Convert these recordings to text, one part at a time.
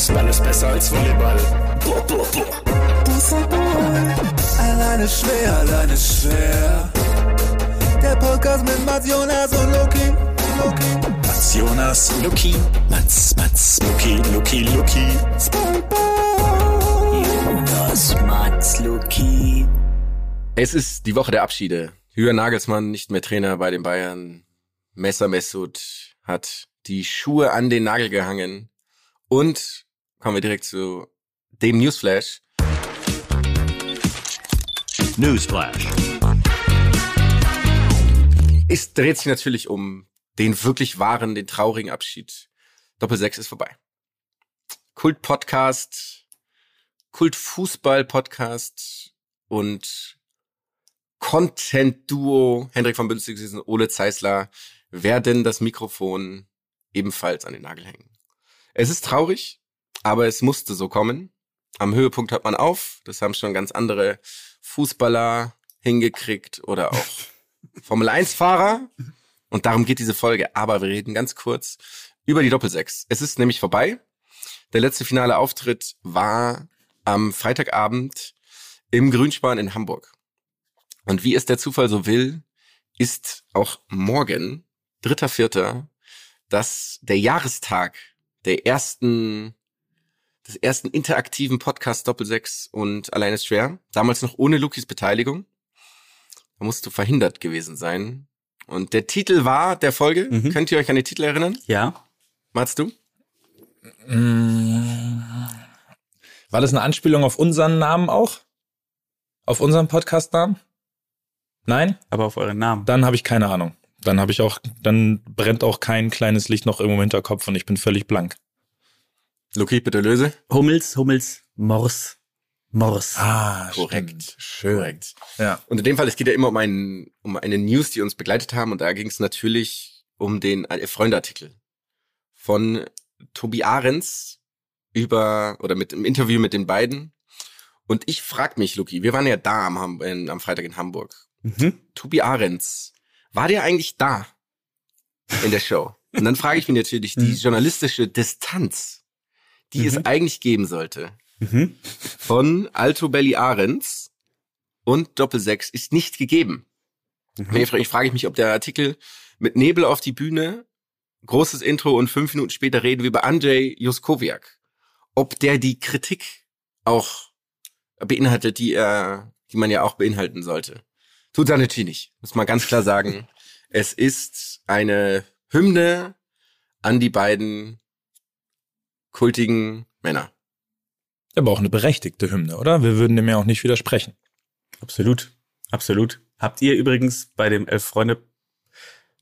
Basketball ist besser als Volleyball. Boah, boah, boah. Fußball. Alleine schwer, alleine schwer. Der Podcast mit Mats Jonas und Loki. Loki. Mats Jonas, Luki, Mats, Mats, Luki, Luki, Luki. Spongebob. Jonas, Mats, Luki. Es ist die Woche der Abschiede. Jürgen Nagelsmann nicht mehr Trainer bei den Bayern. Messer Messut hat die Schuhe an den Nagel gehangen. Und kommen wir direkt zu dem Newsflash. Newsflash. Es dreht sich natürlich um den wirklich wahren, den traurigen Abschied. Doppel 6 ist vorbei. Kult-Podcast, Kult-Fußball-Podcast und Content-Duo Hendrik von Bünzig und Ole Zeisler werden das Mikrofon ebenfalls an den Nagel hängen. Es ist traurig, aber es musste so kommen. Am Höhepunkt hört man auf. Das haben schon ganz andere Fußballer hingekriegt oder auch Formel 1 Fahrer. Und darum geht diese Folge. Aber wir reden ganz kurz über die Doppelsechs. Es ist nämlich vorbei. Der letzte finale Auftritt war am Freitagabend im Grünspan in Hamburg. Und wie es der Zufall so will, ist auch morgen, dritter Vierter, das der Jahrestag der ersten, des ersten interaktiven Podcast Doppelsechs und Allein ist schwer. Damals noch ohne Lukis Beteiligung. Da musst du verhindert gewesen sein. Und der Titel war der Folge. Mhm. Könnt ihr euch an den Titel erinnern? Ja. Machst du? War das eine Anspielung auf unseren Namen auch? Auf unseren Podcast-Namen? Nein? Aber auf euren Namen. Dann habe ich keine Ahnung. Dann habe ich auch, dann brennt auch kein kleines Licht noch irgendwo im Hinterkopf und ich bin völlig blank. Luki, bitte löse. Hummels, Hummels, Mors. Mors. Ah, Korrekt. Schön. Korrekt. Ja. Und in dem Fall, es geht ja immer um, einen, um eine News, die uns begleitet haben. Und da ging es natürlich um den äh, Freundeartikel von Tobi Ahrens über, oder mit im Interview mit den beiden. Und ich frag mich, Luki, wir waren ja da am, in, am Freitag in Hamburg. Mhm. Tobi Ahrens, war der eigentlich da in der Show? Und dann frage ich mich natürlich, die journalistische Distanz, die es eigentlich geben sollte, Mhm. von Alto Belli Ahrens und Doppel 6 ist nicht gegeben. Mhm. Ich frage- Ich frage mich, ob der Artikel mit Nebel auf die Bühne, großes Intro und fünf Minuten später reden wir über Andrzej Juskowiak, ob der die Kritik auch beinhaltet, die er, die man ja auch beinhalten sollte. Tut er natürlich nicht, muss man ganz klar sagen. Es ist eine Hymne an die beiden kultigen Männer. Aber auch eine berechtigte Hymne, oder? Wir würden dem ja auch nicht widersprechen. Absolut. Absolut. Habt ihr übrigens bei dem Elf Freunde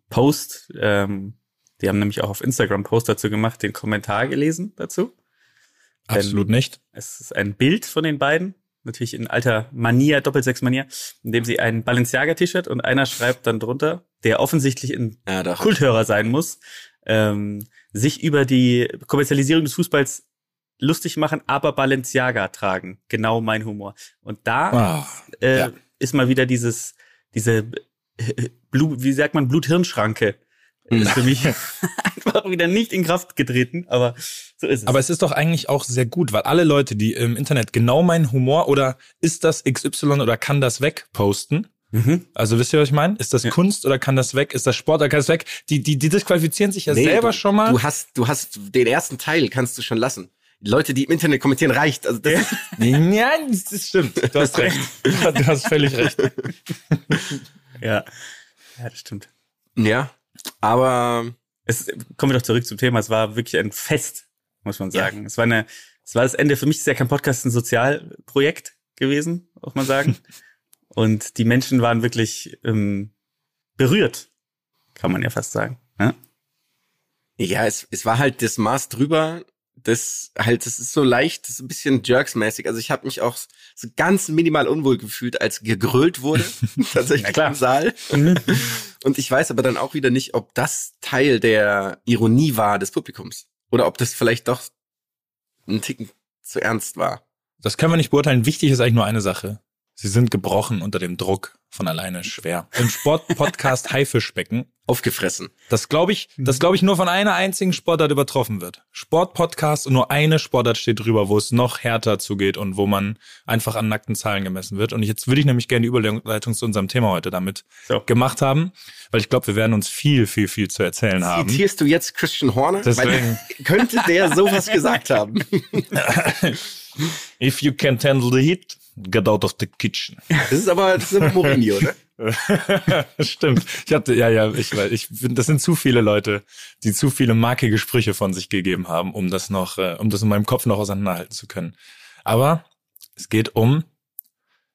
Post, ähm, die haben nämlich auch auf Instagram Post dazu gemacht, den Kommentar gelesen dazu? Absolut nicht. Es ist ein Bild von den beiden, natürlich in alter Manier, Doppelsechs-Manier, in dem sie ein Balenciaga-T-Shirt und einer schreibt dann drunter, der offensichtlich ein Ja. Kulthörer sein muss, ähm, sich über die Kommerzialisierung des Fußballs lustig machen, aber Balenciaga tragen. Genau mein Humor. Und da Ah, äh, ja. ist mal wieder dieses, diese äh, Blut, wie sagt man, Blut-Hirn-Schranke. Ist für mich einfach wieder nicht in Kraft getreten, aber so ist es. Aber es ist doch eigentlich auch sehr gut, weil alle Leute, die im Internet genau meinen Humor oder ist das XY oder kann das weg posten, mhm. also wisst ihr, was ich meine? Ist das Ja. Kunst oder kann das weg? Ist das Sport oder kann das weg? Die, die, die disqualifizieren sich ja Nee, selber du, schon mal. Du hast, du hast den ersten Teil kannst du schon lassen. Die Leute, die im Internet kommentieren, reicht. Also das ja, das das stimmt. Du hast recht. Du hast völlig recht. ja. Ja, das stimmt. ja, aber Es, kommen wir doch zurück zum Thema. Es war wirklich ein Fest, muss man Ja. sagen. Es war eine, es war das Ende. Für mich ist ja kein Podcast ein Sozialprojekt gewesen, muss man sagen. Und die Menschen waren wirklich ähm, berührt, kann man ja fast sagen. Ja? ja, es, es war halt das Maß drüber. Das halt, das ist so leicht, das ist ein bisschen Jerks-mäßig. Also ich habe mich auch so ganz minimal unwohl gefühlt, als gegrölt wurde, tatsächlich im Saal. Und ich weiß aber dann auch wieder nicht, ob das Teil der Ironie war des Publikums. Oder ob das vielleicht doch ein Ticken zu ernst war. Das können wir nicht beurteilen. Wichtig ist eigentlich nur eine Sache. Sie sind gebrochen unter dem Druck von alleine schwer. Im Sportpodcast Haifischbecken. Aufgefressen. Das glaube ich, das glaube ich nur von einer einzigen Sportart übertroffen wird. Sportpodcast und nur eine Sportart steht drüber, wo es noch härter zugeht und wo man einfach an nackten Zahlen gemessen wird. Und jetzt würde ich nämlich gerne die Überleitung zu unserem Thema heute damit So. gemacht haben, weil ich glaube, wir werden uns viel, viel, viel zu erzählen haben. Zitierst du jetzt Christian Horner? Deswegen- Weil, könnte der sowas gesagt haben? If you can't handle the heat, get out of the kitchen. Das ist aber, das ist Mourinho, ne? Stimmt. Ich hatte, ja, ja, ich weiß, ich finde, das sind zu viele Leute, die zu viele markige Sprüche von sich gegeben haben, um das noch, äh, um das in meinem Kopf noch auseinanderhalten zu können. Aber es geht um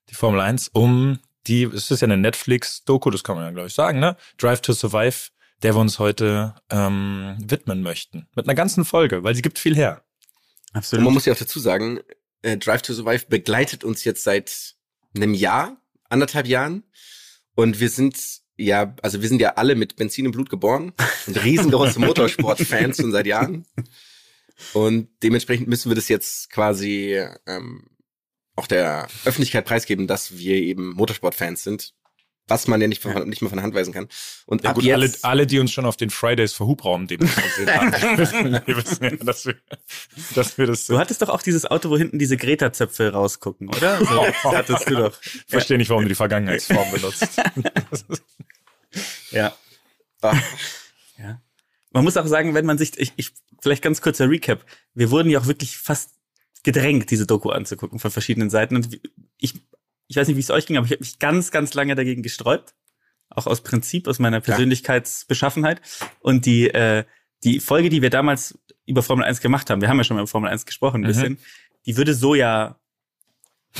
die Formel 1, um die, es ist ja eine Netflix-Doku, das kann man ja, glaube ich, sagen, ne? Drive to Survive, der wir uns heute ähm, widmen möchten. Mit einer ganzen Folge, weil sie gibt viel her. Und Absolut. man muss ja auch dazu sagen, äh, Drive to Survive begleitet uns jetzt seit einem Jahr, anderthalb Jahren. Und wir sind ja, also wir sind ja alle mit Benzin im Blut geboren und riesengroße Motorsport-Fans schon seit Jahren. Und dementsprechend müssen wir das jetzt quasi ähm, auch der Öffentlichkeit preisgeben, dass wir eben Motorsport-Fans sind, was man ja nicht, von, nicht mehr von der Hand weisen kann. Und Ja, ab gut, jetzt, alle, alle, die uns schon auf den Fridays für Hubraum demonstriert haben, die wissen, die wissen ja, dass wir, dass wir das Du hattest doch auch dieses Auto, wo hinten diese Greta-Zöpfe rausgucken, oder? So, das hattest du doch. verstehe nicht, warum du die Vergangenheitsform benutzt. Ja. Ah, Ja. Man muss auch sagen, wenn man sich, ich, ich, vielleicht ganz kurzer Recap. Wir wurden ja auch wirklich fast gedrängt, diese Doku anzugucken von verschiedenen Seiten. Und ich, ich weiß nicht, wie es euch ging, aber ich habe mich ganz, ganz lange dagegen gesträubt. Auch aus Prinzip, aus meiner Persönlichkeitsbeschaffenheit. Und die, äh, die Folge, die wir damals über Formel 1 gemacht haben, wir haben ja schon mal über Formel 1 gesprochen, ein Mhm. bisschen, die würde so ja,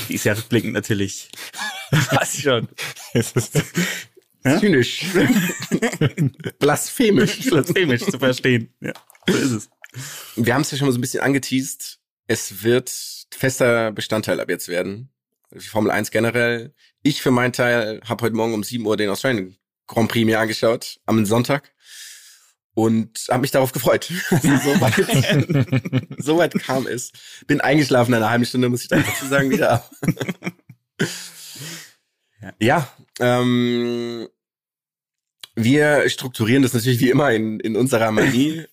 die ist ja rückblickend natürlich, was schon. Es ist- zynisch. Blasphemisch. blasphemisch zu verstehen. Ja, so ist es. Wir haben es ja schon mal so ein bisschen angeteased. Es wird fester Bestandteil ab jetzt werden. Die Formel 1 generell. Ich für meinen Teil habe heute Morgen um 7 Uhr den Australian Grand Prix mir angeschaut, am Sonntag. Und habe mich darauf gefreut. Also so, weit, so weit kam es. Bin eingeschlafen in einer halben Stunde, muss ich dazu sagen, wieder. ja, ähm, wir strukturieren das natürlich wie immer in, in unserer Manie,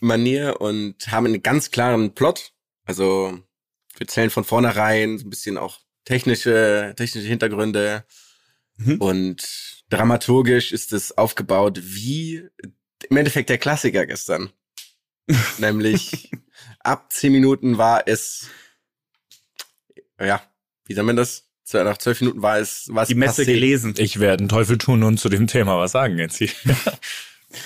Manier und haben einen ganz klaren Plot. Also wir zählen von vornherein so ein bisschen auch technische, technische Hintergründe. Mhm. Und dramaturgisch ist es aufgebaut wie im Endeffekt der Klassiker gestern. Nämlich ab zehn Minuten war es, ja, wie soll man das? Nach zwölf Minuten war es, war es Die Messe passé. gelesen. Ich werde einen Teufel tun und zu dem Thema was sagen jetzt hier.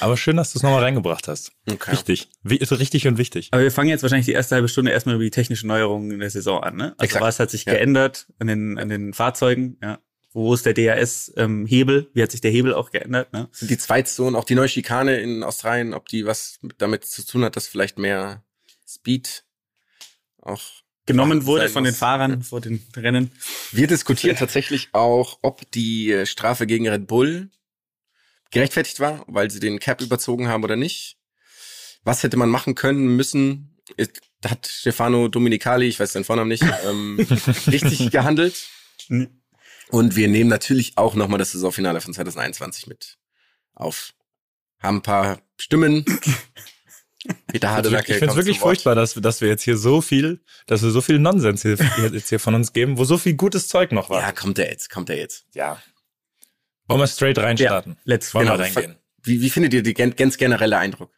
Aber schön, dass du es nochmal reingebracht hast. Okay. Richtig. Ist richtig und wichtig. Aber wir fangen jetzt wahrscheinlich die erste halbe Stunde erstmal über die technischen Neuerungen in der Saison an. Ne? Also Exakt. was hat sich Ja. geändert an den, an den Fahrzeugen? Ja. Wo ist der DRS-Hebel? Wie hat sich der Hebel auch geändert? Ne? Die Zweitzonen, auch die neue Schikane in Australien, ob die was mit- damit zu tun hat, dass vielleicht mehr Speed auch Genommen wurde von den. Fahrern vor den Rennen. Wir diskutieren tatsächlich auch, ob die Strafe gegen Red Bull gerechtfertigt war, weil sie den Cap überzogen haben oder nicht. Was hätte man machen können, müssen? Äh, Da hat Stefano Dominicali, ich weiß seinen Vornamen nicht, ähm, richtig gehandelt. Und wir nehmen natürlich auch nochmal das Saisonfinale von 2021 mit auf. Haben ein paar Stimmen. Peter Ich Hardenacke finde es wirklich furchtbar, dass, wir- dass wir jetzt hier so viel, dass wir so viel Nonsens hier- jetzt hier von uns geben, wo so viel gutes Zeug noch war. Ja, kommt er jetzt, kommt er jetzt. ja. Wollen wir straight reinstarten? let's Wollen genau. wir reingehen? Wie, wie findet ihr die ganz generelle Eindruck?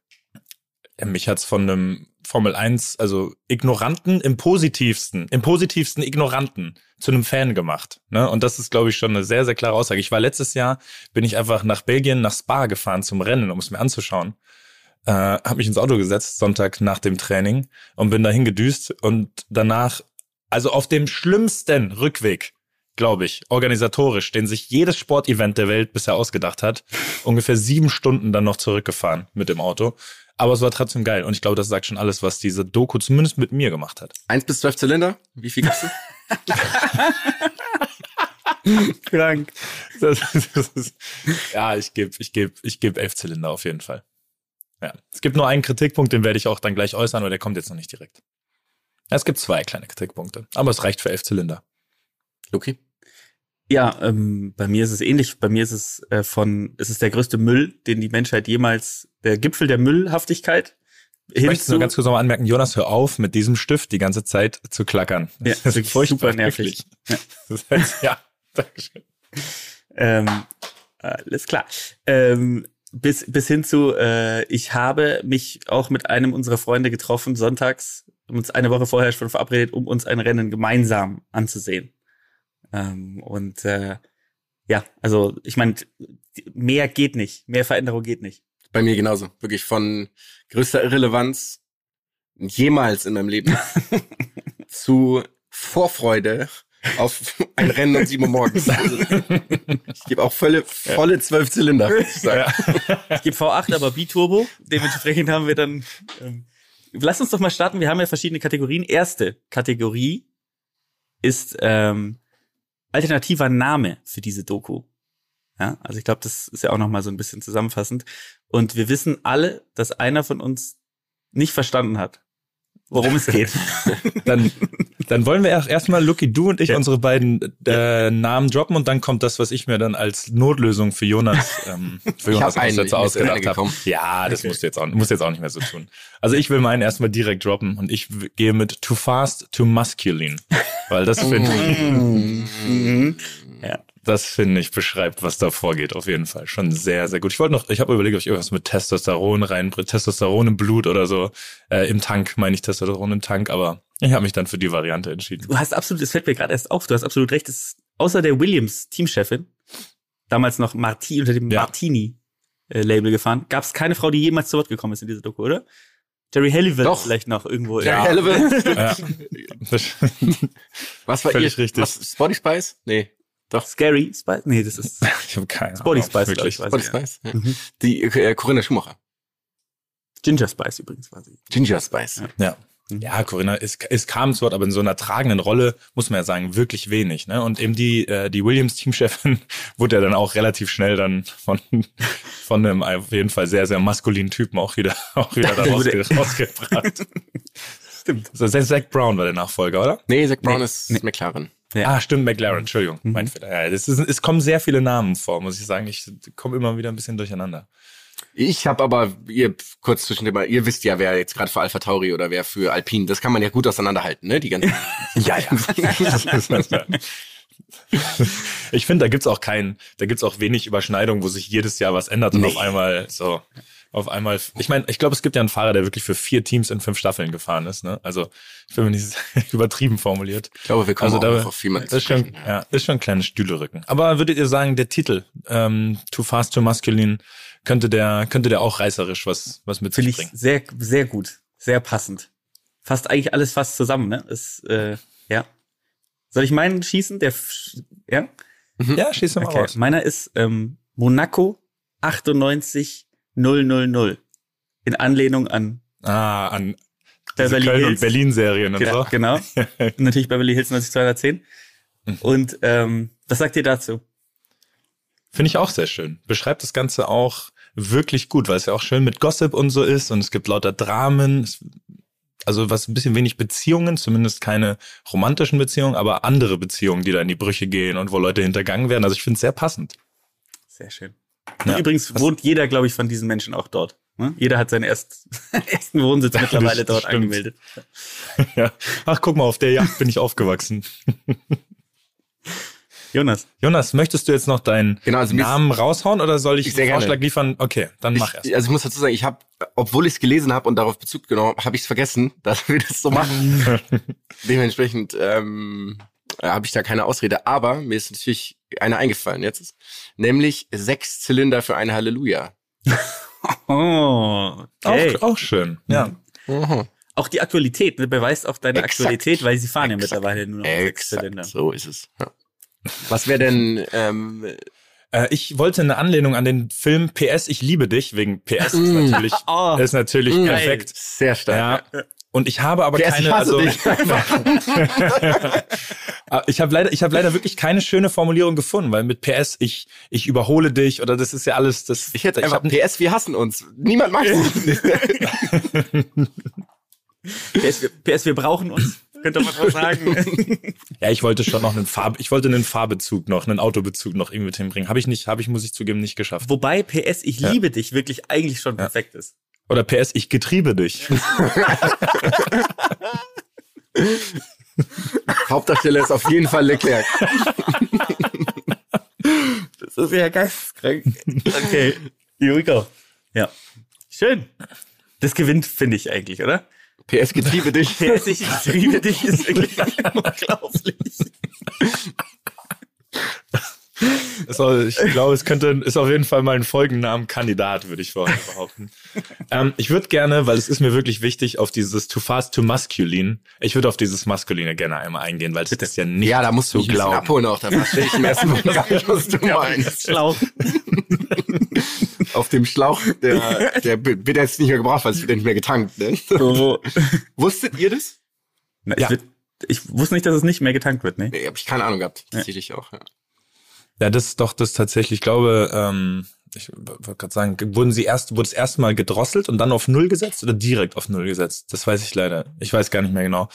Ja, mich hat's von einem Formel 1, also Ignoranten im positivsten, im positivsten Ignoranten zu einem Fan gemacht. Ne? Und das ist, glaube ich, schon eine sehr, sehr klare Aussage. Ich war letztes Jahr, bin ich einfach nach Belgien, nach Spa gefahren zum Rennen, um es mir anzuschauen. Äh, habe mich ins Auto gesetzt, Sonntag nach dem Training und bin dahin gedüst und danach, also auf dem schlimmsten Rückweg, glaube ich, organisatorisch, den sich jedes Sportevent der Welt bisher ausgedacht hat, ungefähr sieben Stunden dann noch zurückgefahren mit dem Auto. Aber es war trotzdem geil. Und ich glaube, das sagt schon alles, was diese Doku zumindest mit mir gemacht hat. Eins bis zwölf Zylinder? Wie viel gibst du? Krank. Das, das ist, ja, ich gebe ich geb, ich geb elf Zylinder auf jeden Fall. Ja. Es gibt nur einen Kritikpunkt, den werde ich auch dann gleich äußern, aber der kommt jetzt noch nicht direkt. Ja, es gibt zwei kleine Kritikpunkte, aber es reicht für elf Zylinder. Luki? Ja, ähm, bei mir ist es ähnlich. Bei mir ist es äh, von, es ist der größte Müll, den die Menschheit jemals, der Gipfel der Müllhaftigkeit. Ich möchte nur ganz kurz nochmal anmerken, Jonas, hör auf, mit diesem Stift die ganze Zeit zu klackern. Ja, das ist super nervig. Ja. Das heißt, ja, Dankeschön. Ähm, alles klar. Ähm, bis, bis hin zu, äh, ich habe mich auch mit einem unserer Freunde getroffen, sonntags, uns eine Woche vorher schon verabredet, um uns ein Rennen gemeinsam anzusehen. Ähm, und äh, ja, also ich meine, mehr geht nicht, mehr Veränderung geht nicht. Bei mir genauso. Wirklich von größter Irrelevanz jemals in meinem Leben zu Vorfreude auf ein Rennen um sieben Uhr morgens. Also, ich gebe auch volle, volle zwölf Zylinder. Ich, sagen. ich gebe V8, aber B-Turbo. Dementsprechend haben wir dann. Ähm, lass uns doch mal starten. Wir haben ja verschiedene Kategorien. Erste Kategorie ist ähm, alternativer Name für diese Doku. Ja, also ich glaube, das ist ja auch noch mal so ein bisschen zusammenfassend. Und wir wissen alle, dass einer von uns nicht verstanden hat, worum es geht. Dann, dann wollen wir erst erstmal Lucky, du und ich Ja. unsere beiden äh, Namen droppen und dann kommt das, was ich mir dann als Notlösung für Jonas, ähm, für Ich Jonas hab einen, einer ausgedacht habe. Ja, das musst du jetzt auch, musst du jetzt auch nicht mehr so tun. Also ich will meinen erstmal direkt droppen und ich gehe mit Too Fast, Too Masculine. Weil das finde ich, mhm. Ja. Das finde ich beschreibt, was da vorgeht, auf jeden Fall. Schon sehr, sehr gut. Ich wollte noch, ich habe überlegt, ob ich irgendwas mit Testosteron reinbringe, Testosteron im Blut oder so. Äh, Im Tank meine ich Testosteron im Tank, aber ich habe mich dann für die Variante entschieden. Du hast absolut, es fällt mir gerade erst auf, du hast absolut recht. Es ist, außer der Williams Teamchefin, damals noch Marti unter dem Ja. Martini-Label gefahren, gab es keine Frau, die jemals zu Wort gekommen ist in dieser Doku, oder? Jerry Halliwell Doch. vielleicht noch irgendwo. Jerry ja. Halliwell. Ja. Was war Völlig ihr? richtig. Was, Spotty Spice? Nee. Doch. Scary Spice? Nee, das ist Ich habe keine Body Ahnung, Spice, glaube wirklich. ich. Weiß Spotty ich ja. Spice? Ja. Mhm. Die äh, Corinna Schumacher. Ginger Spice übrigens war sie. Ginger Spice. Ja. Ja, Corinna, es, es kam zu Wort, aber in so einer tragenden Rolle, muss man ja sagen, wirklich wenig. Ne? Und eben die, äh, die Williams-Teamchefin wurde ja dann auch relativ schnell dann von, von einem auf jeden Fall sehr, sehr maskulinen Typen auch wieder, auch wieder da rausge rausgebracht. Stimmt. So, Zach Brown war der Nachfolger, oder? Nee, Zach Brown Nee, ist nee. McLaren. Ja. Ah, stimmt, McLaren, Entschuldigung, mein Fehler. Ja, ist, es kommen sehr viele Namen vor, muss ich sagen. Ich komme immer wieder ein bisschen durcheinander. Ich habe aber, ihr kurz zwischen dem, ihr wisst ja, wer jetzt gerade für Alpha Tauri oder wer für Alpine, das kann man ja gut auseinanderhalten, ne? Die ganzen. Ja, ja. ich finde, da gibt's auch kein, da gibt's auch wenig Überschneidung, wo sich jedes Jahr was ändert und Nee. auf einmal so, auf einmal. Ich meine, ich glaube, es gibt ja einen Fahrer, der wirklich für vier Teams in fünf Staffeln gefahren ist. Ne? Also ich bin mir nicht übertrieben formuliert. Ich glaube, wir kommen Also auch da auf jemanden das ist zu schon, sprechen. ja, ist schon ein kleines Stühlerücken. Aber würdet ihr sagen, der Titel ähm, Too Fast, Too Masculine könnte der könnte der auch reißerisch was was mit Finde sich ich bringen? sehr, sehr gut. Sehr passend. Fasst eigentlich alles fast zusammen, ne? Ist, äh, ja. Soll ich meinen schießen? Der, ja? Ja, schieß mal Okay. raus. Meiner ist ähm, Monaco 98 000. In Anlehnung an Ah, an Beverly Köln und Hills. Berlin Serien und Ja, so. genau. Und natürlich Beverly Hills 90210. Mhm. Und ähm, was sagt ihr dazu? Finde ich auch sehr schön. Beschreibt das Ganze auch wirklich gut, weil es ja auch schön mit Gossip und so ist und es gibt lauter Dramen. Also was ein bisschen wenig Beziehungen, zumindest keine romantischen Beziehungen, aber andere Beziehungen, die da in die Brüche gehen und wo Leute hintergangen werden. Also ich finde es sehr passend. Sehr schön. Ja. Übrigens wohnt jeder, glaube ich, von diesen Menschen auch dort. Ne? Jeder hat seinen erst, ersten Wohnsitz mittlerweile das dort stimmt. angemeldet. ja. Ach, guck mal, auf der Yacht bin ich aufgewachsen. Jonas. Jonas, möchtest du jetzt noch deinen Genau, also Namen raushauen oder soll ich Sehr einen gerne. Vorschlag liefern? Okay, dann mach erst. Ich, also ich muss dazu sagen, ich habe, obwohl ich es gelesen habe und darauf Bezug genommen, habe ich es vergessen, dass wir das so machen. Dementsprechend ähm, habe ich da keine Ausrede. Aber mir ist natürlich eine eingefallen jetzt, nämlich sechs Zylinder für ein Halleluja. Oh, okay. Auch, auch schön. Ja. Mhm. Auch die Aktualität ne, beweist auch deine Exakt. Aktualität, weil sie fahren ja Exakt. mittlerweile nur noch sechs Zylinder. so ist es. Ja. Was wäre denn, ähm, Äh, ich wollte eine Anlehnung an den Film PS, ich liebe dich, wegen PS ist Mm. natürlich, Oh, ist natürlich Mm. perfekt. sehr stark. Ja. Und ich habe aber PS, keine, ich also. Ah, ich habe leider, ich habe leider wirklich keine schöne Formulierung gefunden, weil mit PS ich ich überhole dich oder das ist ja alles das. Ich hätte einfach hab- PS, wir hassen uns. Niemand mag uns. PS, wir, PS, wir brauchen uns. Könnte man auch sagen. Ja, ich wollte schon noch einen Farb, ich wollte einen Fahrbezug noch, einen Autobezug noch irgendwie mit hinbringen. Habe ich nicht, habe ich, muss ich zugeben, nicht geschafft. Wobei PS, ich Ja. liebe dich wirklich eigentlich schon perfekt ist. Oder PS, ich getriebe dich. Hauptdarsteller ist auf jeden Fall Leclerc. Das ist ja geisteskrank. Okay, here we go. Ja. Schön. Das gewinnt, finde ich eigentlich, oder? PS getriebe dich. PS, ich liebe dich, ist wirklich unglaublich. Auch, ich glaube, es könnte, ist auf jeden Fall mal ein Folgennamen Kandidat, würde ich vorher behaupten. ähm, ich würde gerne, weil es ist mir wirklich wichtig, auf dieses too fast, too masculine. Ich würde auf dieses Maskuline gerne einmal eingehen, weil es ist ja nicht Ja, da musst du glauben. abholen auch. Da verstehe ich im ersten nicht, was du meinst. Auf dem Schlauch, der, der wird jetzt nicht mehr gebraucht, weil es wird ja nicht mehr getankt. Ne? So. Wusstet ihr das? Na, ich, Ja. würd, ich wusste nicht, dass es nicht mehr getankt wird, ne? Nee, hab ich keine Ahnung gehabt. Tatsächlich auch. Ja. Ja, das ist doch das tatsächlich. Ich glaube, ähm, ich wollte gerade sagen, wurden sie erst, wurde es erstmal gedrosselt und dann auf Null gesetzt oder direkt auf Null gesetzt? Das weiß ich leider. Ich weiß gar nicht mehr genau.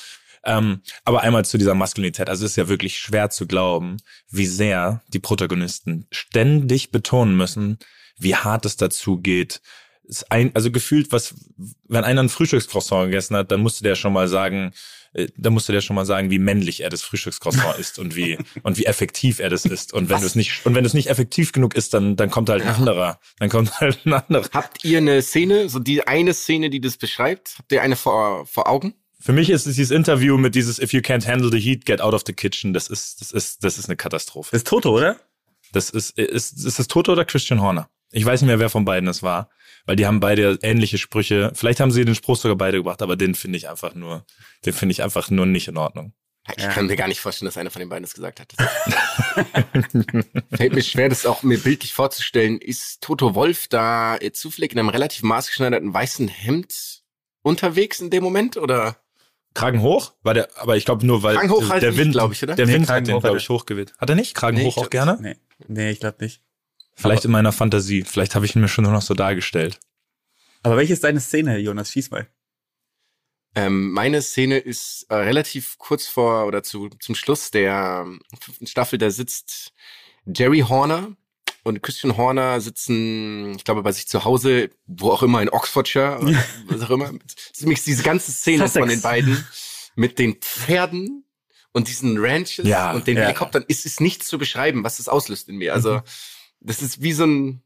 Ähm, aber einmal zu dieser Maskulinität. Also es ist ja wirklich schwer zu glauben, wie sehr die Protagonisten ständig betonen müssen, wie hart es dazu geht. Ein, also gefühlt, was, wenn einer ein Frühstückscroissant gegessen hat, dann musste der schon mal sagen, äh, da musste der schon mal sagen, wie männlich er das Frühstückscroissant ist und wie und wie effektiv er das ist. Und wenn du es nicht und wenn es nicht effektiv genug ist, dann dann kommt halt ein anderer, dann kommt halt ein anderer. Habt ihr eine Szene, so die eine Szene, die das beschreibt? Habt ihr eine vor, vor Augen? Für mich ist es dieses Interview mit dieses If you can't handle the heat, get out of the kitchen. Das ist das ist das ist eine Katastrophe. Das ist Toto, oder? Das ist ist ist das Toto oder Christian Horner? Ich weiß nicht mehr, wer von beiden es war, weil die haben beide ähnliche Sprüche. Vielleicht haben sie den Spruch sogar beide gebracht, aber den finde ich einfach nur, den finde ich einfach nur nicht in Ordnung. Ich Ja. kann mir gar nicht vorstellen, dass einer von den beiden das gesagt hat. Fällt mir schwer, das auch mir bildlich vorzustellen. Ist Toto Wolf da äh, zufällig in einem relativ maßgeschneiderten weißen Hemd unterwegs in dem Moment? Oder? Kragen hoch? War der, aber ich glaube nur, weil Kragen hoch halt der Wind, glaub ich, oder? Der Nee, Wind Kragen hat den, hoch glaube hat ich, hochgeweht. Hat er nicht? Kragen Nee, hoch auch glaub gerne? Nee, nee ich glaube nicht. Vielleicht in meiner Fantasie. Vielleicht habe ich ihn mir schon nur noch so dargestellt. Aber welche ist deine Szene, Jonas? Schieß mal. Ähm, meine Szene ist äh, relativ kurz vor oder zu, zum Schluss der ähm, fünften Staffel. Da sitzt Jerry Horner und Christian Horner sitzen, ich glaube, bei sich zu Hause, wo auch immer, in Oxfordshire, oder was auch immer. Das ist nämlich diese ganze Szene Sussex. von den beiden mit den Pferden und diesen Ranches Ja, und den ja. Helikoptern. Es ist nichts zu beschreiben, was das auslöst in mir. Also, das ist wie so ein,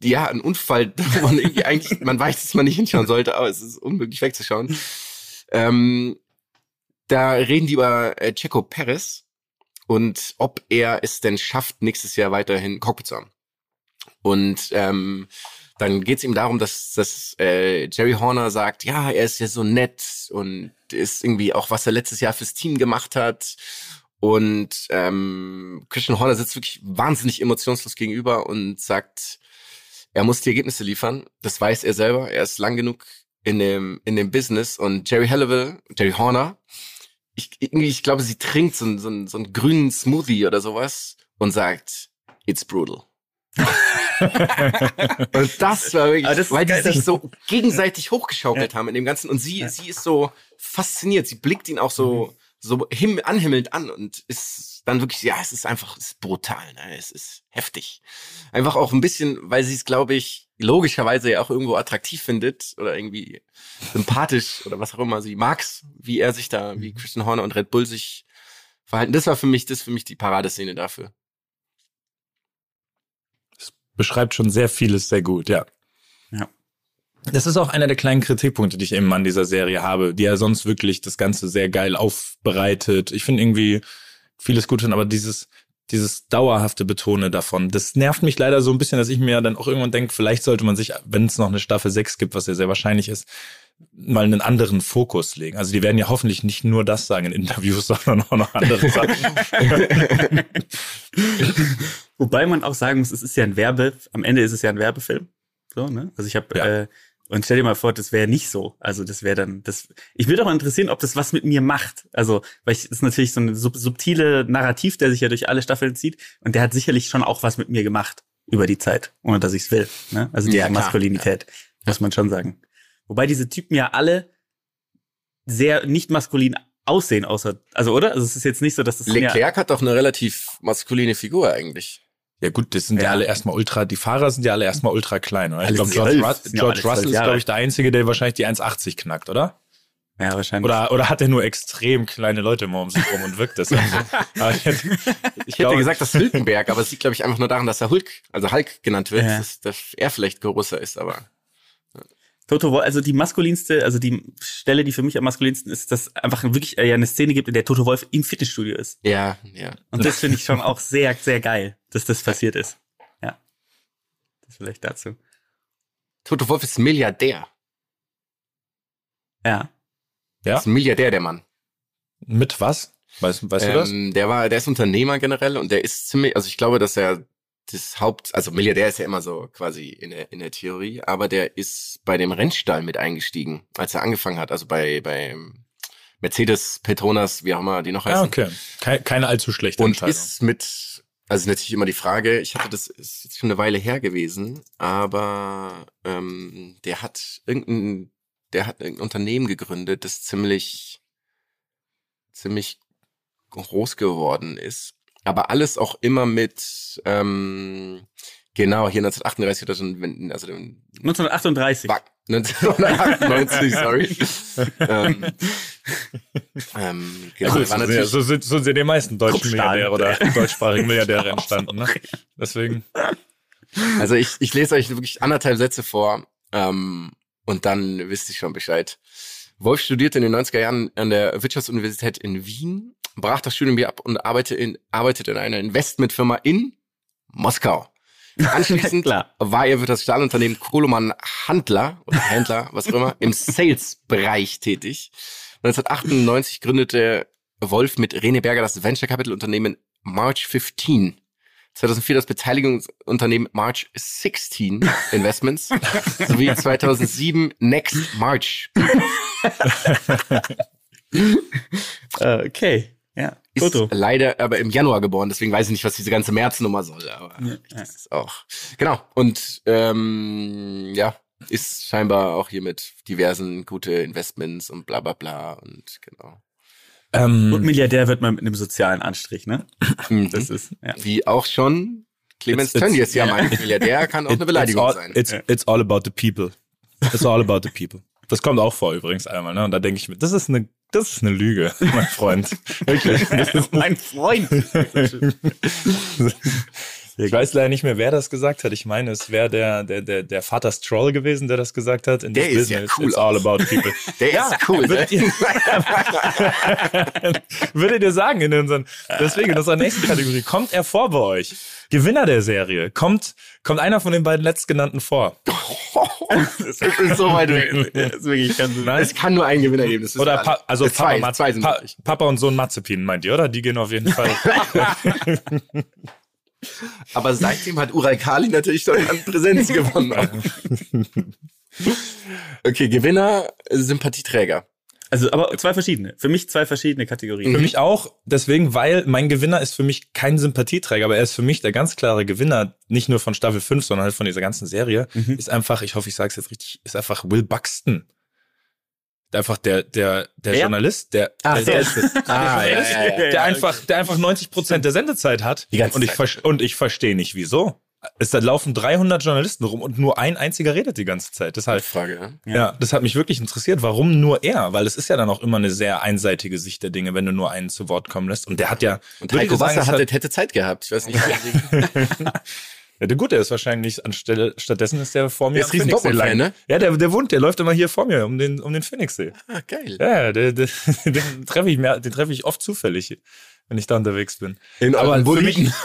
ja, ein Unfall, wo man eigentlich, man weiß, dass man nicht hinschauen sollte, aber es ist unmöglich wegzuschauen. Ähm, da reden die über äh, Checo Perez und ob er es denn schafft, nächstes Jahr weiterhin Cockpit zu haben. Und ähm, dann geht es ihm darum, dass, dass äh, Jerry Horner sagt, ja, er ist ja so nett und ist irgendwie auch, was er letztes Jahr fürs Team gemacht hat. Und ähm, Christian Horner sitzt wirklich wahnsinnig emotionslos gegenüber und sagt, er muss die Ergebnisse liefern. Das weiß er selber. Er ist lang genug in dem, in dem Business. Und Jerry Halliwell, Jerry Horner, ich, irgendwie, ich glaube, sie trinkt so, einen- so, einen- so einen grünen Smoothie oder sowas und sagt, it's brutal. und das war wirklich, das weil die sich so gegenseitig hochgeschaukelt haben in dem Ganzen. Und sie, sie ist so fasziniert. Sie blickt ihn auch so, so him anhimmelnd an und ist dann wirklich, ja, es ist einfach, es ist brutal, ne? es ist heftig. Einfach auch ein bisschen, weil sie es, glaube ich, logischerweise ja auch irgendwo attraktiv findet oder irgendwie sympathisch oder was auch immer sie mag's, wie er sich da, wie Christian Horner und Red Bull sich verhalten. Das war für mich, das ist für mich die Paradeszene dafür. Beschreibt schon sehr vieles sehr gut, ja. Ja. Das ist auch einer der kleinen Kritikpunkte, die ich eben an dieser Serie habe, die ja sonst wirklich das Ganze sehr geil aufbereitet. Ich finde irgendwie vieles gut, aber dieses, dieses dauerhafte Betone davon, das nervt mich leider so ein bisschen, dass ich mir dann auch irgendwann denke, vielleicht sollte man sich, wenn es noch eine Staffel 6 gibt, was ja sehr wahrscheinlich ist, mal einen anderen Fokus legen. Also die werden ja hoffentlich nicht nur das sagen in Interviews, sondern auch noch andere Sachen. Wobei man auch sagen muss, es ist ja ein Werbe, am Ende ist es ja ein Werbefilm. So, ne? Also ich habe, Ja. äh, und stell dir mal vor, das wäre nicht so. Also das wäre dann, das. Ich würde auch mal interessieren, ob das was mit mir macht. Also, weil ich, ist natürlich so ein sub subtile Narrativ, der sich ja durch alle Staffeln zieht. Und der hat sicherlich schon auch was mit mir gemacht über die Zeit, ohne dass ich es will. Ne? Also diese Ja. Maskulinität, muss man schon sagen. Wobei diese Typen ja alle sehr nicht maskulin aussehen, außer, also oder? Also es ist jetzt nicht so, dass das sind ja, Leclerc hat doch eine relativ maskuline Figur eigentlich. Ja gut, das sind ja, Ja. alle erstmal ultra, die Fahrer sind ja alle erstmal ultra klein, oder? Ich glaube, George, ja George zwölf Russell ist, glaube ich, der Einzige, der wahrscheinlich die 1,80 knackt, oder? ja wahrscheinlich. Oder, oder hat er nur extrem kleine Leute immer um sich rum und wirkt das dann so? Aber ich hätte, ich hätte gesagt, das Hülkenberg, aber es liegt, glaube ich, einfach nur daran, dass er Hulk, also Hulk genannt wird, Ja. dass, dass er vielleicht größer ist, aber Toto Wolf, also die maskulinste, also die Stelle, die für mich am maskulinsten ist, dass einfach wirklich äh, ja eine Szene gibt, in der Toto Wolf im Fitnessstudio ist. ja, ja. Und das finde ich schon auch sehr, sehr geil, dass das passiert ist. Ja. Das vielleicht dazu. Toto Wolf ist Milliardär. Ja. Ja? Ist ein Milliardär, der Mann. mit was? Weißt, weißt du das? Ähm, der war, der ist Unternehmer generell und der ist ziemlich, also ich glaube, dass er das Haupt, also Milliardär ist ja immer so quasi in der, in der Theorie, aber der ist bei dem Rennstall mit eingestiegen, als er angefangen hat, also bei, bei Mercedes, Petronas, wie auch immer die noch heißen. Ja, okay. Keine, keine allzu schlechte Und ist mit, also natürlich immer die Frage, ich hatte das, ist jetzt schon eine Weile her gewesen, aber ähm, der hat irgendein, der hat irgendein Unternehmen gegründet, das ziemlich, ziemlich groß geworden ist. Aber alles auch immer mit, ähm, genau, hier 1938 oder so, wenn- also dem 1938. Fuck. 1998, sorry. ähm, ähm, genau, Also, war so, sind, so, sind, so sind die meisten deutschen. Milliardäre oder deutschsprachigen Milliardäre entstanden. Ne? Deswegen. Also ich, ich lese euch wirklich anderthalb Sätze vor ähm, und dann wisst ihr schon Bescheid. Wolf studierte in den 90er Jahren an der Wirtschaftsuniversität in Wien, brach das Studium hier ab und arbeitete in, arbeitete in einer Investmentfirma in Moskau. Anschließend war er für das Stahlunternehmen Koloman Handler oder Händler, was auch immer, im Sales-Bereich tätig. 1998 gründete Wolf mit Rene Berger das Venture Capital Unternehmen March 15. 2004 das Beteiligungsunternehmen March 16 Investments sowie 2007 Next March. Okay. Ja. Ist Toto. leider aber im Januar geboren, deswegen weiß ich nicht, was diese ganze Märznummer soll. Aber Ja, das ist auch genau. Und ähm, ja, ist scheinbar auch hier mit diversen gute Investments und bla bla bla und genau. Und Ähm, Milliardär wird man mit einem sozialen Anstrich, ne? Mhm. Das ist, ja. Wie auch schon Clemens Tönnies ja ja. meint, Milliardär kann auch it- eine Beleidigung it's all, sein. It's, it's all about the people. It's all about the people. Das kommt auch vor übrigens einmal, ne? Und da denke ich mir, das ist eine, das ist eine Lüge, mein Freund. Wirklich. Das ist mein Freund. Ich weiß leider nicht mehr, wer das gesagt hat. Ich meine, es wäre der, der, der, der Vater Stroll gewesen, der das gesagt hat. In Der ist ja business, cool It's all about people. Der ist cool. würdet ne? Würdet ihr sagen in unseren, deswegen in unserer nächsten Kategorie, kommt er vor bei euch? Gewinner der Serie. Kommt, kommt einer von den beiden letztgenannten vor? das ist so weit weg. Das ist wirklich Es kann nur einen Gewinner geben. Das ist Oder pa also zwei, Papa, zwei sind pa. Papa und Sohn Mazepin, meint ihr, oder? Die gehen auf jeden Fall. Aber seitdem hat Ural Kali natürlich schon an Präsenz gewonnen. okay, Gewinner, Sympathieträger. Also, aber zwei verschiedene. Für mich zwei verschiedene Kategorien. Für mich auch, deswegen, weil mein Gewinner ist für mich kein Sympathieträger, aber er ist für mich der ganz klare Gewinner, nicht nur von Staffel 5, sondern halt von dieser ganzen Serie, Mhm. ist einfach, ich hoffe, ich sage es jetzt richtig, ist einfach Will Buxton. Einfach der, der, der Wer? Journalist, der, Ach, der, der. Ah, ja, Journalist, ja, ja. der einfach, der einfach 90 Prozent der Sendezeit hat. Die ganze und ich, Zeit. und ich verstehe nicht, wieso. Es da laufen 300 Journalisten rum und nur ein einziger redet die ganze Zeit. Deshalb, Frage, ja. ja. das hat mich wirklich interessiert. Warum nur er? Weil es ist ja dann auch immer eine sehr einseitige Sicht der Dinge, wenn du nur einen zu Wort kommen lässt. Und der hat ja, Und Heiko sagen, Wasser es hatte, hätte Zeit gehabt. Ich weiß nicht. ja, der gut, der ist wahrscheinlich anstelle, stattdessen ist der vor mir. Der ist am riesen lang. ne? Ja, der, der wohnt, der läuft immer hier vor mir um den, um den Phoenixsee. ah, geil. Ja, der, der, den treffe ich mehr, den treffe ich oft zufällig, wenn ich da unterwegs bin. In Aber für Boliden.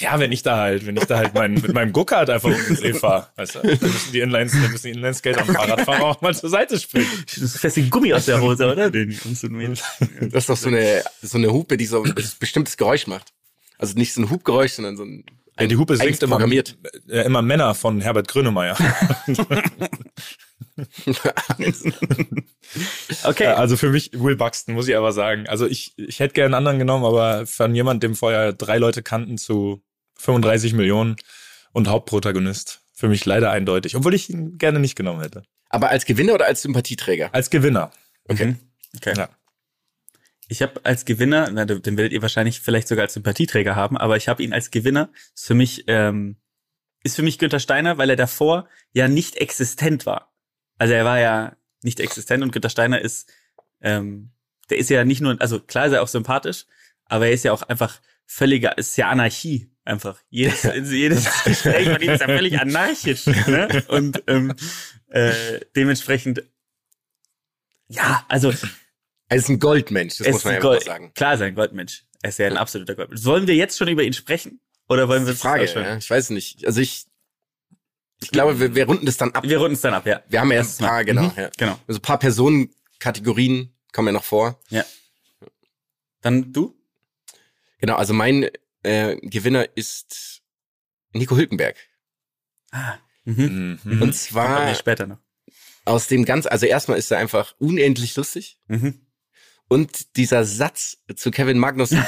Ja, wenn ich da halt, wenn ich da halt mein, mit meinem Go-Kart einfach um den See fahre, weißt du, dann müssen die Inlines, dann müssen die Inline-Skater und Fahrradfahrer auch mal zur Seite springen. Das wie Gummi aus der Hose, oder? Den kommst du mit. Das ist doch so eine, so eine Hupe, die so ein bestimmtes Geräusch macht. Also nicht so ein Hubgeräusch, sondern so ein. Ja, die Hupe singt immer, äh, immer Männer von Herbert Grönemeyer. Okay. Also für mich Will Buxton, muss ich aber sagen. Also ich, ich hätte gerne einen anderen genommen, aber von jemand, dem vorher drei Leute kannten zu 35 Millionen und Hauptprotagonist, für mich leider eindeutig. Obwohl ich ihn gerne nicht genommen hätte. Aber als Gewinner oder als Sympathieträger? Als Gewinner. Okay. okay. Ja. Ich habe als Gewinner, na, den werdet ihr wahrscheinlich vielleicht sogar als Sympathieträger haben, aber ich habe ihn als Gewinner. Ist für mich ähm, ist für mich Günther Steiner, weil er davor ja nicht existent war. Also er war ja nicht existent und Günther Steiner ist, ähm, der ist ja nicht nur, also klar ist er auch sympathisch, aber er ist ja auch einfach völliger, ist ja Anarchie einfach. Jedes, jedes Gespräch von ihm ist ja völlig anarchisch. Ne? Und ähm, äh, dementsprechend, ja, also Er ist ein Goldmensch, das es muss man ja Gold- einfach sagen. Klar, sein Goldmensch. Er ist ja ein absoluter Goldmensch. Sollen wir jetzt schon über ihn sprechen? Oder wollen wir Die Frage, das ja, ich weiß nicht. Also ich, ich glaube, wir, wir runden das dann ab. Wir runden es dann ab, ja. Wir haben ja erst ein paar, genau. Mhm, Ja. Genau. Also ein paar Personenkategorien kommen ja noch vor. Ja. Dann du? Genau, also mein äh, Gewinner ist Nico Hülkenberg. Ah. Mhm. Mhm. Und zwar später noch. aus dem ganz, also erstmal ist er einfach unendlich lustig. Mhm. Und dieser Satz zu Kevin Magnussen,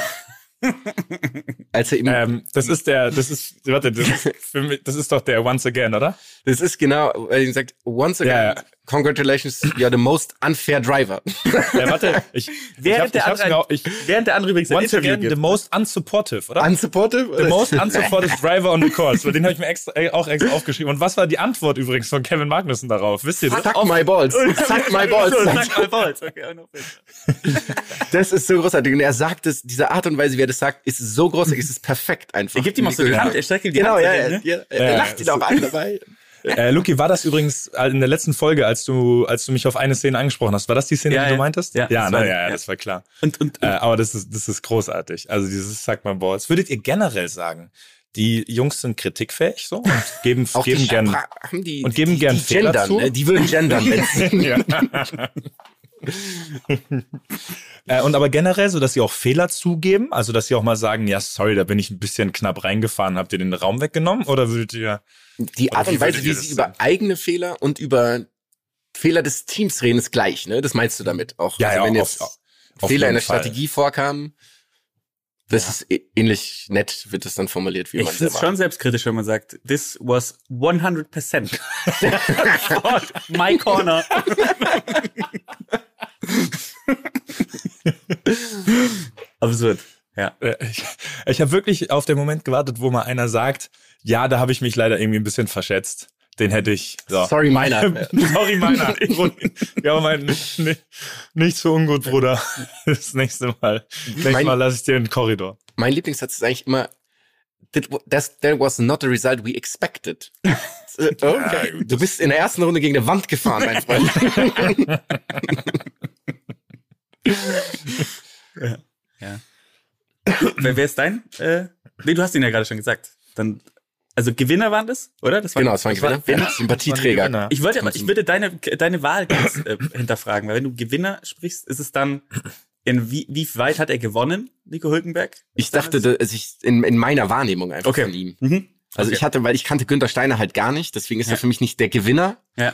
als er ihm, Ähm, das ist der, das ist, warte, das ist, für mich, das ist doch der Once Again, oder? das ist genau, weil er sagt, once again, ja. Congratulations, you're the most unfair driver. Ja, warte, ich, Während ich, der hab, ich hab's andere- ich, Während der andere übrigens ein Interview again, the most unsupportive, oder? Unsupportive? The most unsupportive driver on the course. Den habe ich mir extra, äh, auch extra aufgeschrieben. Und was war die Antwort übrigens von Kevin Magnussen darauf? Wisst ihr das? Suck my balls. Suck my balls. So, Suck my balls. Das ist so großartig. Und er sagt es, diese Art und Weise, wie er das sagt, ist so großartig, es ist perfekt einfach. Er gibt ihm auch so die Hand, er streckt ihm die Genau, Hand. ja, so ja, ne? ja, er lacht ihn auch an dabei. Äh, Luki, war das übrigens in der letzten Folge, als du, als du mich auf eine Szene angesprochen hast? War das die Szene, Ja, die du meintest? Ja, ja, das na, war- ja, ja, ja. das war klar. Und, und, Äh, aber das ist, das ist großartig. Also dieses Suck my balls. Würdet ihr generell sagen, die Jungs sind kritikfähig so und geben, geben die gern, die, und geben die, gern die Fehler gendern, zu? ne? Die würden gendern, ja. äh, und aber generell so, dass sie auch Fehler zugeben, also dass sie auch mal sagen, ja, sorry, da bin ich ein bisschen knapp reingefahren, habt ihr den Raum weggenommen oder würdet ihr die Art und Weise, wie sie über eigene Fehler und über Fehler des Teams reden, ist gleich, ne? Das meinst du damit auch? Ja, also ja, wenn auf- jetzt auf Fehler in der Fall. Strategie vorkamen, das ist ähnlich nett, wird das dann formuliert, wie ich man finde es schon selbstkritisch, wenn man sagt, this was 100% my corner. Absurd. Ja. Äh, Ich, ich habe wirklich auf den Moment gewartet, wo mal einer sagt, ja, da habe ich mich leider irgendwie ein bisschen verschätzt. Den hätte ich. So. Sorry, meiner. Sorry, meiner. ja, mein, nicht, nicht so ungut, Bruder. Das nächste Mal. Nächstes Mein- Mal lasse ich dir in den Korridor. Mein Lieblingssatz ist eigentlich immer, that, that was not the result we expected. Äh, okay. Du bist in der ersten Runde gegen eine Wand gefahren, mein Freund. Wer, wer ist dein? Äh, nee, du hast ihn ja gerade schon gesagt. Dann, also Gewinner waren das, oder? Das war, genau, das war ein Gewinner. Ja, Sympathieträger. Gewinner. Ich wollte, aber- ich würde deine, deine Wahl ganz äh, hinterfragen, weil wenn du Gewinner sprichst, ist es dann, in wie, wie weit hat er gewonnen, Nico Hülkenberg? Ich dachte, dass ich in, in meiner Wahrnehmung einfach Okay. von ihm. Mhm. Also Okay. ich hatte, weil ich kannte Günther Steiner halt gar nicht, deswegen ist Ja. er für mich nicht der Gewinner, Ja.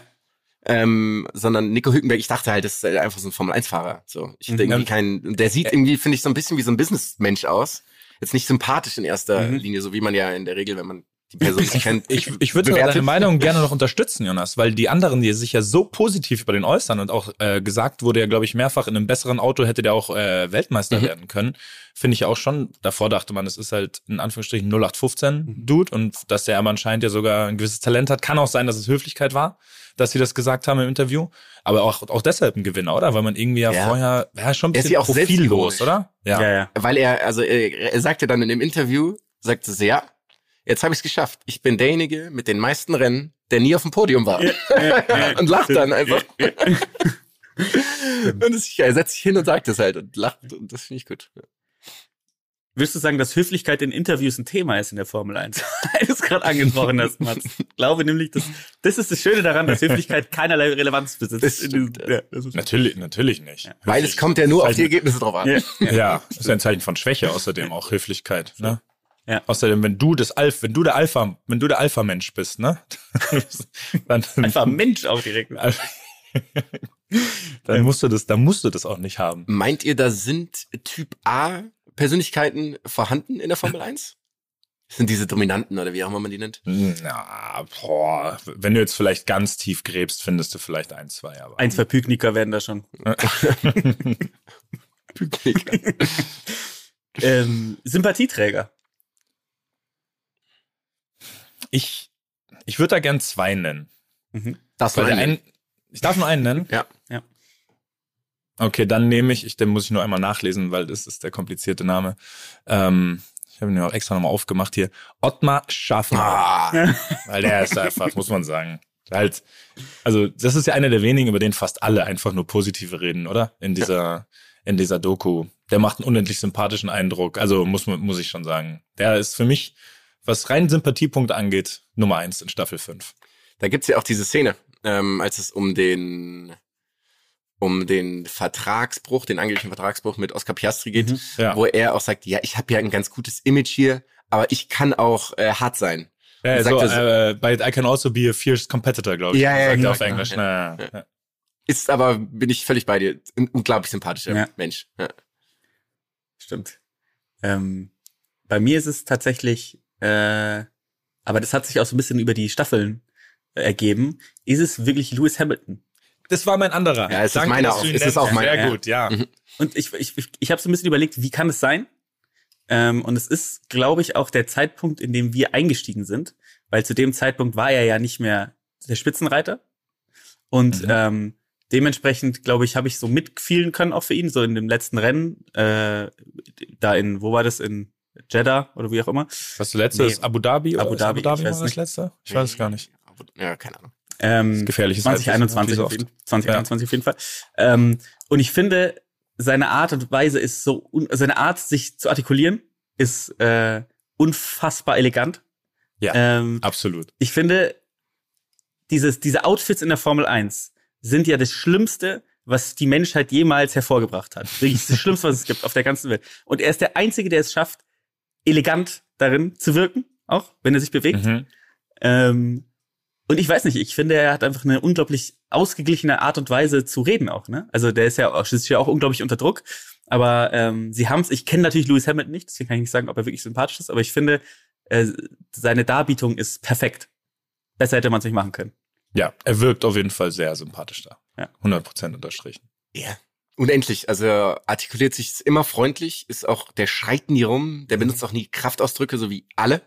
Ähm, sondern Nico Hülkenberg, ich dachte halt, das ist halt einfach so ein Formel-1-Fahrer. So, ich Mhm. irgendwie keinen, der sieht irgendwie, finde ich, so ein bisschen wie so ein Businessmensch aus. Jetzt nicht sympathisch in erster Mhm. Linie, so wie man ja in der Regel, wenn man die Person kennt. Ich, ich würde deine Meinung gerne noch unterstützen, Jonas, weil die anderen, die sich ja so positiv über den äußern und auch äh, gesagt wurde ja, glaube ich, mehrfach in einem besseren Auto hätte der auch äh, Weltmeister Mhm. werden können, finde ich ja auch schon. Davor dachte man, es ist halt in Anführungsstrichen 0815 Dude und dass der aber anscheinend ja sogar ein gewisses Talent hat. Kann auch sein, dass es Höflichkeit war, dass sie das gesagt haben im Interview. Aber auch, auch deshalb ein Gewinner, oder? Weil man irgendwie ja, Ja. vorher, ja, schon ein ist bisschen ja auch profillos, oder? Ja, ja. Weil er, also er, er sagte dann in dem Interview, sagte sie, ja, jetzt habe ich es geschafft. Ich bin derjenige mit den meisten Rennen, der nie auf dem Podium war. und lacht dann einfach. und es, er setzt sich hin und sagt es halt und lacht und das finde ich gut. Würdest du sagen, dass Höflichkeit in Interviews ein Thema ist in der Formel 1? Weil du es gerade angesprochen hast, Mats. Ich glaube nämlich, dass, das ist das Schöne daran, dass Höflichkeit keinerlei Relevanz besitzt. Das In diesem- stimmt, ja, das ist Natürlich, natürlich nicht. Weil es kommt ja nur auf die Ergebnisse drauf an. ja. Ja, ist ein Zeichen von Schwäche, außerdem auch Höflichkeit, ne? Ja. Außerdem, wenn du das Alpha, wenn du der Alpha, wenn du der Alpha-Mensch bist, ne? dann, Einfach Mensch auch direkt. dann musst du das, dann musst du das auch nicht haben. Meint ihr, da sind Typ A Persönlichkeiten vorhanden in der Formel 1? Das sind diese Dominanten oder wie auch immer man die nennt? Na, boah, wenn du jetzt vielleicht ganz tief gräbst, findest du vielleicht ein, zwei, aber. Ein, zwei Pykniker werden da schon. Beglücke. ähm, Sympathieträger. Ich, ich würde da gern zwei nennen. Das Weil war der ein. ein, ich darf nur einen nennen? Ja. Ja. Okay, dann nehme ich, ich, den muss ich nur einmal nachlesen, weil das ist der komplizierte Name. Ähm, ich habe ihn ja auch extra nochmal aufgemacht hier. Ottmar Schaffner. Ah, Weil der ist einfach, muss man sagen. Halt, also das ist ja einer der wenigen, über den fast alle einfach nur positive reden, oder? In dieser, in dieser Doku. Der macht einen unendlich sympathischen Eindruck. Also muss man, muss ich schon sagen. Der ist für mich, was rein Sympathiepunkte angeht, Nummer eins in Staffel 5. da gibt's ja auch diese Szene, ähm, als es um den um den Vertragsbruch, den angeblichen Vertragsbruch mit Oscar Piastri geht, Ja. wo er auch sagt, ja, ich habe ja ein ganz gutes Image hier, aber ich kann auch äh, hart sein. Ja, Sagt so, äh, bei I can also be a fierce competitor, glaube ich. Ja, ja, sagt genau, er auf genau, Englisch. ja. Na, ja. Ja. Ist aber, bin ich völlig bei dir, ein unglaublich sympathischer Ja. Mensch. Ja. Stimmt. Ähm, bei mir ist es tatsächlich, äh, aber das hat sich auch so ein bisschen über die Staffeln äh, ergeben, ist es wirklich Lewis Hamilton. Das war mein anderer. Ja, es ist meiner auch. Es ist auch meiner. Sehr Ja. gut, ja. Mhm. Und ich, ich, ich, ich habe so ein bisschen überlegt, wie kann es sein? Ähm, und es ist, glaube ich, auch der Zeitpunkt, in dem wir eingestiegen sind, weil zu dem Zeitpunkt war er ja nicht mehr der Spitzenreiter. Und Mhm. ähm, dementsprechend, glaube ich, habe ich so mitfühlen können auch für ihn, so in dem letzten Rennen, äh, da in, wo war das, in Jeddah oder wie auch immer. Was du letzte Nee. ist Abu Dhabi? oder Abu ist Dhabi, Abu Dhabi ich weiß war das nicht. letzte? Ich weiß es gar nicht. Ja, keine Ahnung. Ähm, Gefährliches 2021 Halbwissen, auf wie so jeden, 2021 auf jeden Fall. Ähm, und ich finde, seine Art und Weise ist so, un seine Art, sich zu artikulieren, ist äh, unfassbar elegant. Ja. Ähm, Absolut. ich finde, dieses, diese Outfits in der Formel 1 sind ja das Schlimmste, was die Menschheit jemals hervorgebracht hat. Wirklich das Schlimmste, was es gibt auf der ganzen Welt. Und er ist der Einzige, der es schafft, elegant darin zu wirken, auch wenn er sich bewegt. Mhm. Ähm, und ich weiß nicht, ich finde, er hat einfach eine unglaublich ausgeglichene Art und Weise zu reden auch, ne? Also der ist ja auch, ist ja auch unglaublich unter Druck. Aber ähm, sie haben es, ich kenne natürlich Lewis Hamilton nicht, deswegen kann ich nicht sagen, ob er wirklich sympathisch ist, aber ich finde, äh, seine Darbietung ist perfekt. Besser hätte man es nicht machen können. Ja, er wirkt auf jeden Fall sehr sympathisch da. Ja. 100% unterstrichen. Ja. Unendlich. Also er artikuliert sich immer freundlich, ist auch, der schreit nie rum, der benutzt auch nie Kraftausdrücke, so wie alle.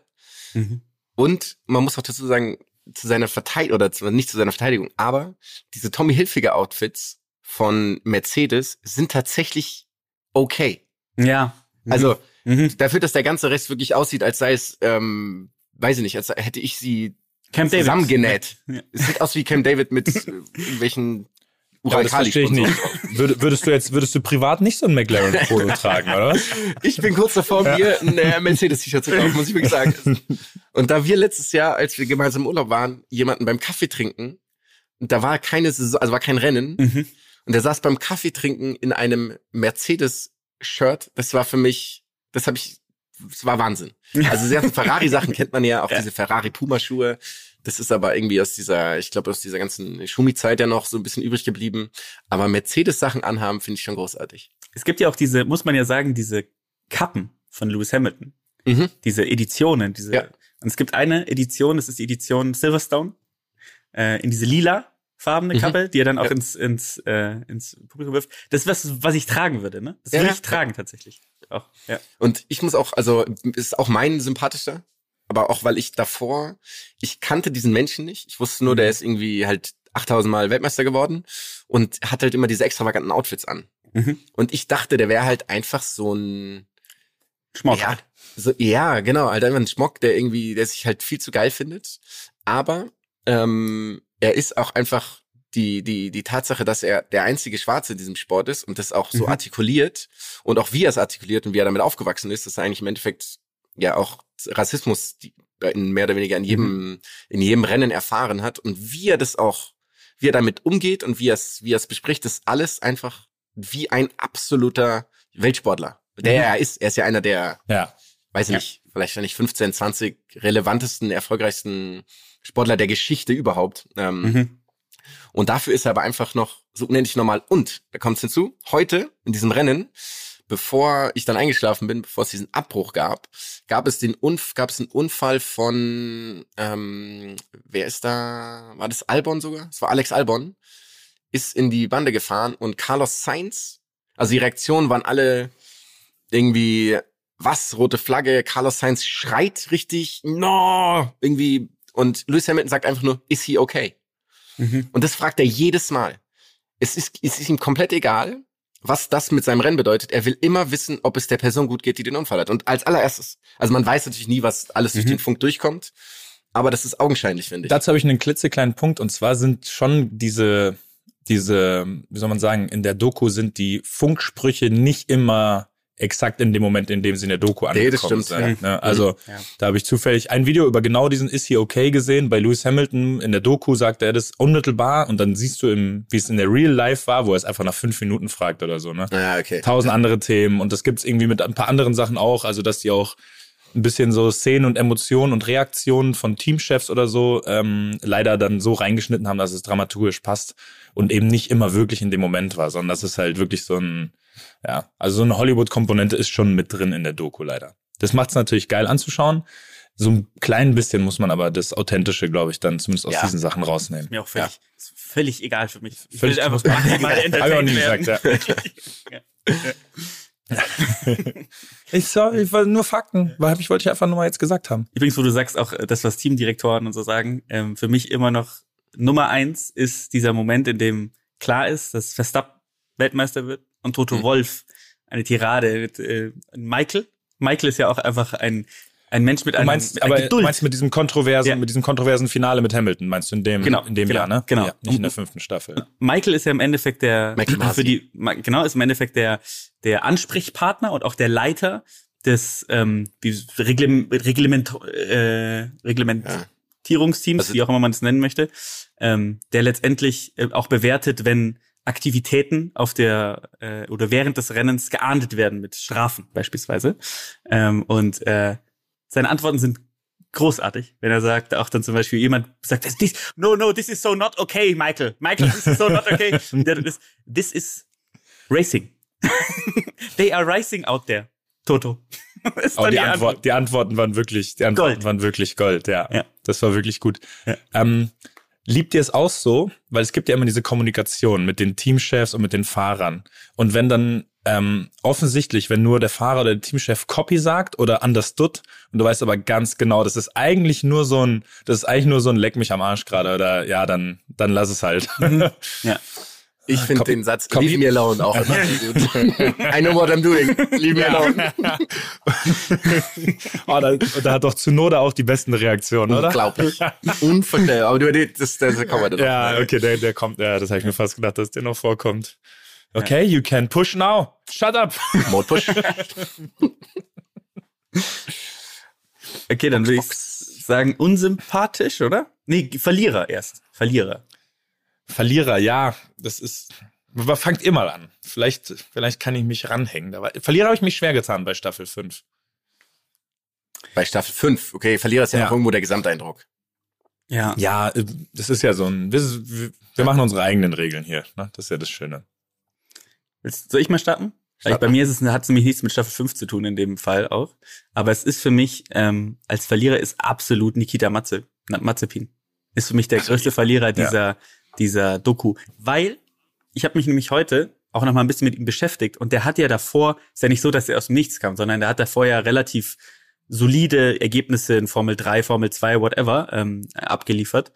Und man muss auch dazu sagen, zu seiner Verteidigung, oder zu, nicht zu seiner Verteidigung, aber diese Tommy Hilfiger Outfits von Mercedes sind tatsächlich okay. Ja. Also mhm. dafür, dass der ganze Rest wirklich aussieht, als sei es, ähm, weiß ich nicht, als hätte ich sie Camp zusammengenäht. Ja. Es sieht aus wie Cam David mit irgendwelchen Ja, das verstehe ich nicht. Würd, würdest du jetzt, würdest du privat nicht so ein McLaren Polo tragen, oder? Ich bin kurz davor, mir ein äh, Mercedes-T-Shirt zu kaufen, muss ich wirklich sagen. Und da wir letztes Jahr, als wir gemeinsam im Urlaub waren, jemanden beim Kaffee trinken, und da war keine Saison, also war kein Rennen, Mhm. und der saß beim Kaffee trinken in einem Mercedes-Shirt. Das war für mich, das habe ich, das war Wahnsinn. Also sehr Ferrari-Sachen kennt man ja, auch Ja. diese Ferrari-Puma-Schuhe. Das ist aber irgendwie aus dieser, ich glaube, aus dieser ganzen Schumi-Zeit ja noch so ein bisschen übrig geblieben. Aber Mercedes-Sachen anhaben, finde ich schon großartig. Es gibt ja auch diese, muss man ja sagen, diese Kappen von Lewis Hamilton. Mhm. Diese Editionen, diese. Ja. Und es gibt eine Edition, das ist die Edition Silverstone, äh, in diese lila farbene Mhm. Kappe, die er dann auch Ja. ins, ins, äh, ins Publikum wirft. Das ist was, was ich tragen würde, ne? Das Ja, würde ich tragen tatsächlich. Auch, ja. Und ich muss auch, also ist auch mein sympathischer, aber auch weil ich davor, ich kannte diesen Menschen nicht. Ich wusste nur, der ist irgendwie halt 8000 Mal Weltmeister geworden und hat halt immer diese extravaganten Outfits an. Mhm. Und ich dachte, der wäre halt einfach so ein, Schmuck. ja, so, ja, genau, halt einfach ein Schmock, der irgendwie, der sich halt viel zu geil findet. Aber ähm, er ist auch einfach die, die, die Tatsache, dass er der einzige Schwarze in diesem Sport ist und das auch so Mhm. artikuliert und auch wie er es artikuliert und wie er damit aufgewachsen ist, dass er eigentlich im Endeffekt ja auch Rassismus die, in mehr oder weniger in jedem, in jedem Rennen erfahren hat und wie er das auch, wie er damit umgeht und wie er es, wie er es bespricht, ist alles einfach wie ein absoluter Weltsportler. Der Mhm. er ist. Er ist ja einer der, Ja. weiß ich Ja. nicht, vielleicht nicht 15, 20 relevantesten, erfolgreichsten Sportler der Geschichte überhaupt. Ähm, Mhm. Und dafür ist er aber einfach noch so unendlich normal. Und, da kommt's hinzu, heute in diesem Rennen, bevor ich dann eingeschlafen bin, bevor es diesen Abbruch gab, gab es den Unf gab es einen Unfall von, ähm, wer ist da? War das Albon sogar? Es war Alex Albon, ist in die Bande gefahren und Carlos Sainz Also die Reaktionen waren alle irgendwie, was, rote Flagge, Carlos Sainz schreit richtig, no, irgendwie, und Lewis Hamilton sagt einfach nur, is he okay? Mhm. Und das fragt er jedes Mal. Es ist, es ist ihm komplett egal, was das mit seinem Rennen bedeutet. Er will immer wissen, ob es der Person gut geht, die den Unfall hat. Und als allererstes, also man weiß natürlich nie, was alles durch Mhm. den Funk durchkommt, aber das ist augenscheinlich, finde ich. Dazu habe ich einen klitzekleinen Punkt und zwar sind schon diese, diese, wie soll man sagen, in der Doku sind die Funksprüche nicht immer exakt in dem Moment, in dem sie in der Doku Nee, das angekommen stimmt, sind. Ne? Also Ja. da habe ich zufällig ein Video über genau diesen Is he okay gesehen. Bei Lewis Hamilton in der Doku sagt er das unmittelbar und dann siehst du, im, wie es in der Real Life war, wo er es einfach nach fünf Minuten fragt oder so. Ne? ja, okay. tausend andere Themen und das gibt's irgendwie mit ein paar anderen Sachen auch, also dass die auch ein bisschen so Szenen und Emotionen und Reaktionen von Teamchefs oder so ähm, leider dann so reingeschnitten haben, dass es dramaturgisch passt und eben nicht immer wirklich in dem Moment war, sondern das ist halt wirklich so ein, ja, also so eine Hollywood-Komponente ist schon mit drin in der Doku leider. Das macht's natürlich geil anzuschauen. So ein klein bisschen muss man aber das Authentische, glaube ich, dann zumindest aus Ja. diesen Sachen rausnehmen. Mir auch völlig, ist völlig egal für mich. Ich Völlig- will einfach maximal Hab ich auch nie gesagt, Ich, soll, ich wollte nur Fakten, weil ich wollte ich einfach nur mal jetzt gesagt haben. Übrigens, wo du sagst, auch äh, das, was Teamdirektoren und so sagen, ähm, für mich immer noch Nummer eins ist dieser Moment, in dem klar ist, dass Verstappen Weltmeister wird und Toto Mhm. Wolf eine Tirade mit äh, Michael. Michael ist ja auch einfach ein, ein Mensch mit Du einem meinst, mit aber Geduld. meinst mit diesem kontroversen, Ja. mit diesem kontroversen Finale mit Hamilton, meinst du in dem, Genau, in dem genau, Jahr, ne? genau. Ja, nicht in der fünften Staffel. Michael ist ja im Endeffekt der für die genau ist im Endeffekt der der Ansprechpartner und auch der Leiter des ähm, wie Reglement, Reglement äh, Reglementierungsteams, Also- wie auch immer man es nennen möchte, ähm, der letztendlich äh, auch bewertet, wenn Aktivitäten auf der äh, oder während des Rennens geahndet werden mit Strafen beispielsweise. Ähm, und äh, seine Antworten sind großartig, wenn er sagt, auch dann zum Beispiel jemand sagt, this, no, no, this is so not okay, Michael. Michael, this is so not okay. This is racing. They are racing out there. Toto. Aber dann die, Antwort, die Antworten waren wirklich, die Antworten Gold. waren wirklich Gold, ja. Ja. Das war wirklich gut. Ja. Ähm, liebt ihr es auch so? Weil es gibt ja immer diese Kommunikation mit den Teamchefs und mit den Fahrern. Und wenn dann ähm, offensichtlich, wenn nur der Fahrer oder der Teamchef Copy sagt oder understood und du weißt aber ganz genau, das ist eigentlich nur so ein, das ist eigentlich nur so ein Leck mich am Arsch gerade oder ja, dann, dann lass es halt. Ja. Ich finde Copy- den Satz, Copy- leave me alone auch immer gut. I know what I'm doing. Leave me alone. oh, da, da hat doch Tsunoda auch die besten Reaktionen, oder? Unglaublich. Unvorstellbar. Aber du, das, das, das kommen wir dann noch. Ja, okay, der, der kommt, ja, das habe ich mir fast gedacht, dass der noch vorkommt. Okay, you can push now. Shut up. Mode Push. Okay, dann würde ich sagen, unsympathisch, oder? Nee, Verlierer erst. Verlierer. Verlierer, ja, das ist. Aber fangt ihr mal an. Vielleicht, vielleicht kann ich mich ranhängen. Da war, Verlierer habe ich mich schwer getan bei Staffel 5. Bei Staffel 5. Okay, Verlierer ist ja, Ja. auch irgendwo der Gesamteindruck. Ja. Ja, äh, das ist ja so ein. Wir, wir- machen unsere eigenen Regeln hier. Ne? Das ist ja das Schöne. Willst- Soll ich mal starten? Weil Start bei mir ist es, hat es nämlich nichts mit Staffel 5 zu tun in dem Fall auch. Aber es ist für mich, ähm, als Verlierer ist absolut Nikita Matze, Mazepin. Ist für mich der größte ja. Verlierer dieser, dieser Doku. Weil ich habe mich nämlich heute auch noch mal ein bisschen mit ihm beschäftigt und der hat ja davor, ist ja nicht so, dass er aus dem Nichts kam, sondern der hat davor ja relativ solide Ergebnisse in Formel 3, Formel 2, whatever, ähm, abgeliefert.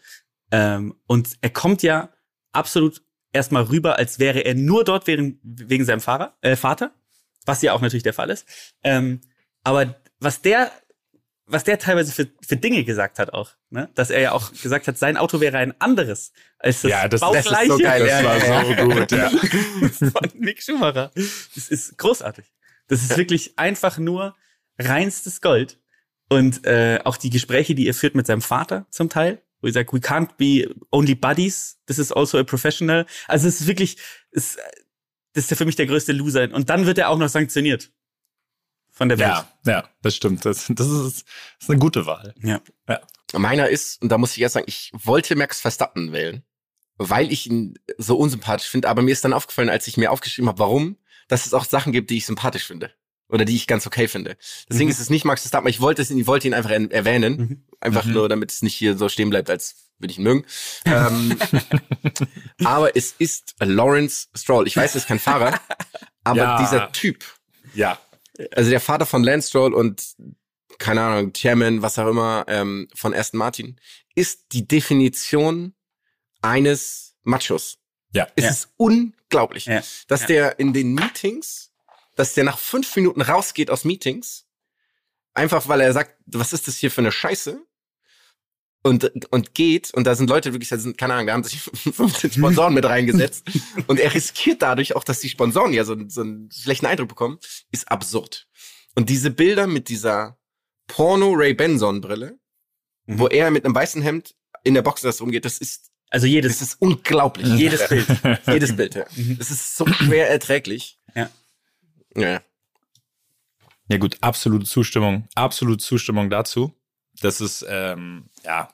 Ähm, und er kommt ja absolut erstmal rüber, als wäre er nur dort wegen, wegen seinem Fahrer, äh, Vater, was ja auch natürlich der Fall ist. Ähm, aber was der, was der teilweise für, für Dinge gesagt hat auch, ne? dass er ja auch gesagt hat, sein Auto wäre ein anderes als das, Ja, das- das ist so baugleiche geil. Das Ja, war ja, so gut, ja. von Mick Schumacher. Das ist großartig. Das ist wirklich einfach nur reinstes Gold. Und äh, auch die Gespräche, die er führt mit seinem Vater zum Teil, wo er sagt, we can't be only buddies, this is also a professional. Also es ist wirklich, es, das ist ja für mich der größte Loser. Und dann wird er auch noch sanktioniert. Von der Welt. Ja, ja, das stimmt. Das, das, ist, das ist eine gute Wahl. ja. Meiner ist, und da muss ich erst sagen, ich wollte Max Verstappen wählen, weil ich ihn so unsympathisch finde, aber mir ist dann aufgefallen, als ich mir aufgeschrieben habe, warum, dass es auch Sachen gibt, die ich sympathisch finde. Oder die ich ganz okay finde. Deswegen Mhm. ist es nicht Max Verstappen, ich wollte es, ich wollte ihn einfach er- erwähnen. Mhm. Einfach Mhm. nur, damit es nicht hier so stehen bleibt, als würde ich ihn mögen. ähm, aber es ist Lawrence Stroll. Ich weiß, er ist kein Fahrer, Aber Ja. dieser Typ, Ja. Also der Vater von Lance Stroll und keine Ahnung, Chairman, was auch immer, ähm, von Aston Martin, ist die Definition eines Machos. Ja. Es Ja. ist unglaublich, Ja. dass Ja. der in den Meetings, dass der nach fünf Minuten rausgeht aus Meetings, einfach weil er sagt, was ist das hier für eine Scheiße? Und, und geht, und da sind Leute wirklich, da sind, keine Ahnung, da haben sich 15 Sponsoren mit reingesetzt. Und er riskiert dadurch auch, dass die Sponsoren ja so, so einen schlechten Eindruck bekommen, ist absurd. Und diese Bilder mit dieser Porno Ray Benson Brille, Mhm. wo er mit einem weißen Hemd in der Box das rumgeht, das ist, Also das jedes, ist unglaublich. jedes Bild. Jedes Bild, ja. Mhm. Das ist so schwer erträglich. Ja. Ja. Ja gut, absolute Zustimmung, absolute Zustimmung dazu. Das ist, ähm, ja,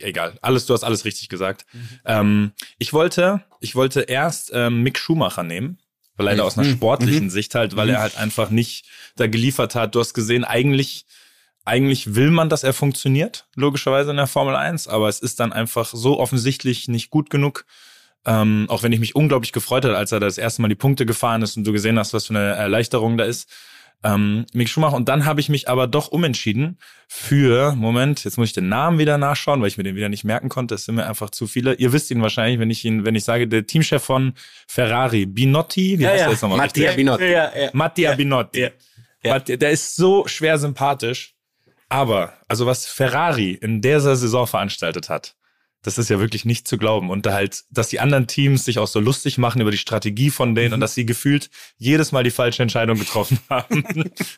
egal. Alles, du hast alles richtig gesagt. Ähm, ich wollte, ich wollte erst ähm, Mick Schumacher nehmen, weil leider aus einer Mhm. sportlichen Sicht halt, weil er halt einfach nicht da geliefert hat. Du hast gesehen, eigentlich, eigentlich will man, dass er funktioniert, logischerweise in der Formel 1, aber es ist dann einfach so offensichtlich nicht gut genug. Ähm, auch wenn ich mich unglaublich gefreut habe, als er das erste Mal die Punkte gefahren ist und du gesehen hast, was für eine Erleichterung da ist. Ähm, Mick Schumacher. Und dann habe ich mich aber doch umentschieden für, Moment, jetzt muss ich den Namen wieder nachschauen, weil ich mir den wieder nicht merken konnte. Es sind mir einfach zu viele. Ihr wisst ihn wahrscheinlich, wenn ich ihn, wenn ich sage, der Teamchef von Ferrari, Binotti, wie heißt der jetzt nochmal Mattia richtig? Binotto. Ja, ja. Mattia Binotti. Ja. Ja. Mattia, der ist so schwer sympathisch. Aber, also was Ferrari in dieser Saison veranstaltet hat, das ist ja wirklich nicht zu glauben. Und da halt, dass die anderen Teams sich auch so lustig machen über die Strategie von denen und dass sie gefühlt jedes Mal die falsche Entscheidung getroffen haben.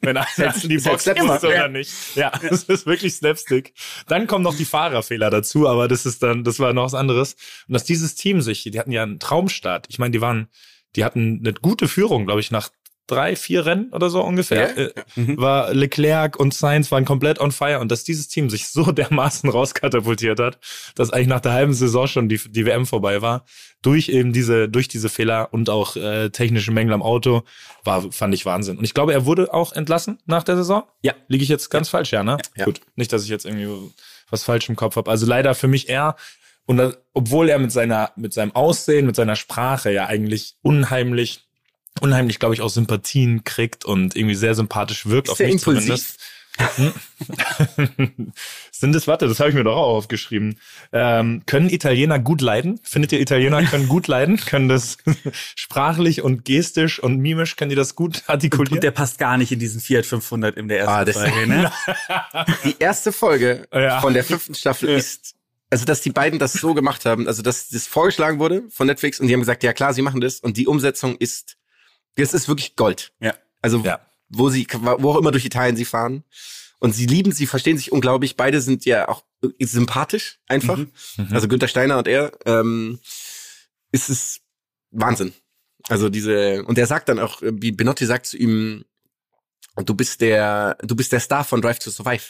Wenn einer in die ist Box muss oder nicht. Ja, das ist wirklich Slapstick. Dann kommen noch die Fahrerfehler dazu, aber das ist dann, das war noch was anderes. Und dass dieses Team sich, die hatten ja einen Traumstart. Ich meine, die waren, die hatten eine gute Führung, glaube ich, nach drei, vier Rennen oder so ungefähr. Ja, Äh, War Leclerc und Sainz waren komplett on fire und dass dieses Team sich so dermaßen rauskatapultiert hat, dass eigentlich nach der halben Saison schon die, die WM vorbei war, durch eben diese, durch diese Fehler und auch äh, technische Mängel am Auto, war, fand ich Wahnsinn. Und ich glaube, er wurde auch entlassen nach der Saison. Ja. Liege ich jetzt ganz falsch, ja, ne? Ja. Gut. Nicht, dass ich jetzt irgendwie was falsch im Kopf habe. Also leider für mich er. Und das, obwohl er mit seiner, mit seinem Aussehen, mit seiner Sprache ja eigentlich unheimlich, unheimlich, glaube ich, auch Sympathien kriegt und irgendwie sehr sympathisch wirkt auf Sehr mich impulsiv. zumindest. Sind es, warte, das habe ich mir doch auch aufgeschrieben. Ähm, können Italiener gut leiden? Findet ihr Italiener können gut leiden? Können das sprachlich und gestisch und mimisch, können die das gut artikulieren? Und der passt gar nicht in diesen Fiat 500 in der ersten Ah, das- Folge, ne? Die erste Folge Ja. von der fünften Staffel Ja. ist, also dass die beiden das so gemacht haben, also dass das vorgeschlagen wurde von Netflix und die haben gesagt, ja klar, sie machen das und die Umsetzung ist, das ist wirklich Gold. Ja. Also Ja. wo sie, wo auch immer durch Italien sie fahren. Und sie lieben, sie verstehen sich unglaublich. Beide sind ja auch sympathisch einfach. Mhm. Also Günther Steiner und er. Ähm, ist es Wahnsinn. Also diese, und er sagt dann auch, wie Benotti sagt zu ihm, du bist der, du bist der Star von Drive to Survive.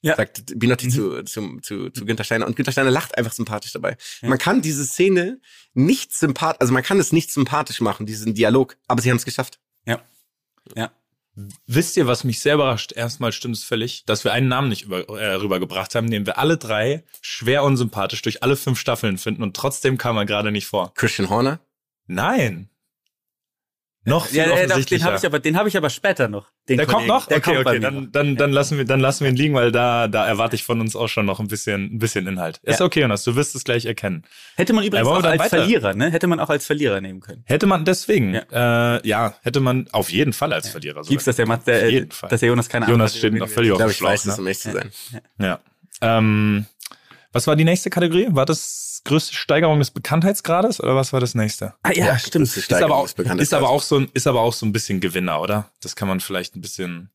Ja. Sagt Binotti Mhm. zu, zu, zu, zu Günther Steiner. Und Günther Steiner lacht einfach sympathisch dabei. Man kann diese Szene nicht sympathisch, also man kann es nicht sympathisch machen, diesen Dialog, aber sie haben es geschafft. Ja. Ja. Wisst ihr, was mich sehr überrascht? Erstmal stimmt es völlig, dass wir einen Namen nicht über, äh, rübergebracht haben, den wir alle drei schwer unsympathisch durch alle fünf Staffeln finden und trotzdem kam er gerade nicht vor. Christian Horner. Nein. Noch viel Ja, ja, doch, den offensichtlicher. habe ich aber, den habe ich aber später noch. Den der kommt Kollegen. noch? Der okay, kommt okay, dann, dann, dann lassen wir, dann lassen wir ihn liegen, weil da, da erwarte ich von uns auch schon noch ein bisschen, ein bisschen Inhalt. Ist Ja. okay, Jonas, du wirst es gleich erkennen. Hätte man übrigens auch als weiter? Verlierer, ne? Hätte man auch als Verlierer nehmen können. Hätte man deswegen, ja, äh, ja hätte man auf jeden Fall als Verlierer. Gibt's, dass der, Mat- der, Auf äh, jeden Fall. dass der Jonas keine Ahnung Jonas hat, steht noch völlig Ich auf glaube, dem ich weiß Schlauch, es, ne? um ehrlich zu sein. Ja. Ähm, was war die nächste Kategorie? War das größte Steigerung des Bekanntheitsgrades oder was war das nächste? Ah, ja, stimmt. größte Ist aber, Steigerung auch, des Bekanntheitsgrades. ist aber auch so ein, ist aber auch so ein bisschen Gewinner, oder? Das kann man vielleicht ein bisschen.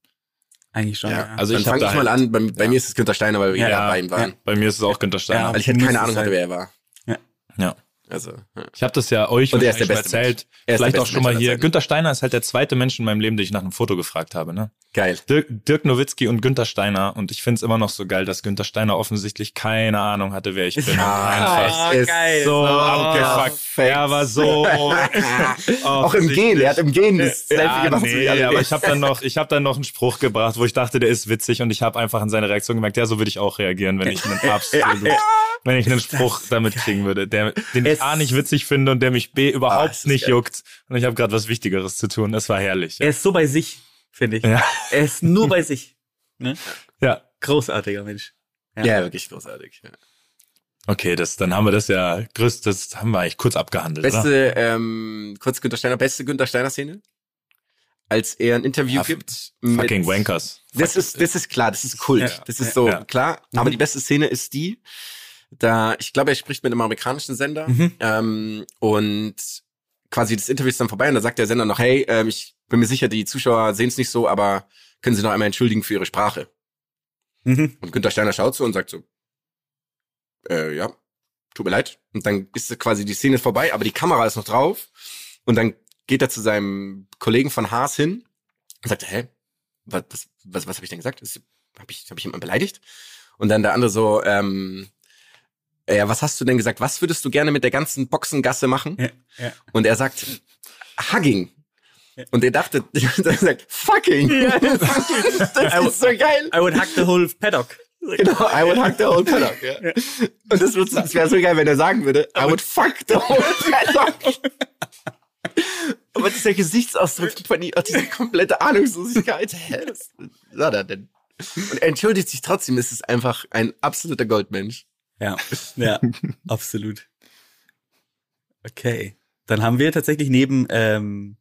Eigentlich schon, Ja, ja. Also Dann ich fange da ich mal halt- an. Bei, bei mir ist es Günther Steiner, weil wir Ja, ja, ja, bei ihm waren. ja. Bei mir ist es auch Günther Steiner. Ja. Weil ich keine Ahnung hatte, wer er war. ja. Also, ja. Ich habe das ja euch Und er ist der beste erzählt. Er ist der Vielleicht auch schon mal hier. Günther Steiner ist halt der zweite Mensch in meinem Leben, den ich nach einem Foto gefragt habe. Ne? geil. Dirk, Dirk Nowitzki und Günther Steiner. Und ich finde es immer noch so geil, dass Günther Steiner offensichtlich keine Ahnung hatte, wer ich bin. Ja, Einfach es ist geil. so Oh, abgefuckt. Er war so. Auch im Gehen, er hat im Gehen das Selfie Ja, gemacht. nee, aber ich habe dann noch, ich habe dann noch einen Spruch gebracht, wo ich dachte, der ist witzig und ich habe einfach an seine Reaktion gemerkt, ja, so würde ich auch reagieren, wenn ich einen absolut wenn ich einen Spruch damit kriegen würde, der, den Es- A nicht witzig finde und der mich B überhaupt Ah, es ist nicht geil. juckt. Und ich habe gerade was Wichtigeres zu tun. Das war herrlich. Er ist so bei sich, finde ich. Ja. Er ist nur bei sich. Ne? ja. Großartiger Mensch. Ja, Ja. wirklich großartig. Ja. Okay, das, dann haben wir das ja größt, das haben wir eigentlich kurz abgehandelt, oder? Beste, ähm, kurz Günter Steiner, beste Günter Steiner Szene? Als er ein Interview Ja, gibt. Fucking mit- Wankers. Das ist, das ist klar, das ist Kult. Ja, das ist ja, so ja. klar. Aber die beste Szene ist die, da, ich glaube, er spricht mit einem amerikanischen Sender Mhm. ähm, und quasi das Interview ist dann vorbei und da sagt der Sender noch, hey, ähm, ich bin mir sicher, die Zuschauer sehen es nicht so, aber können Sie noch einmal entschuldigen für Ihre Sprache? Mhm. Und Günther Steiner schaut so und sagt so, äh, ja, tut mir leid. Und dann ist quasi die Szene vorbei, aber die Kamera ist noch drauf. Und dann geht er zu seinem Kollegen von Haas hin und sagt, hä, was, was, was, was habe ich denn gesagt? Habe ich, hab ich jemanden beleidigt? Und dann der andere so, ähm, ja, was hast du denn gesagt? Was würdest du gerne mit der ganzen Boxengasse machen? Ja, ja. Und er sagt, Hugging. Und er dachte, er sagt, fucking. fucking. Das ist so geil. I would hack the whole paddock. Genau, I would hack the whole paddock. Ja. Und das, das wäre so geil, wenn er sagen würde, I would fuck the whole paddock. Aber dieser Gesichtsausdruck von ihm, diese komplette Ahnungslosigkeit. Hä, was war er denn? Und er entschuldigt sich trotzdem, es ist einfach ein absoluter Goldmensch. Ja, ja, absolut. Okay. Dann haben wir tatsächlich neben, ähm,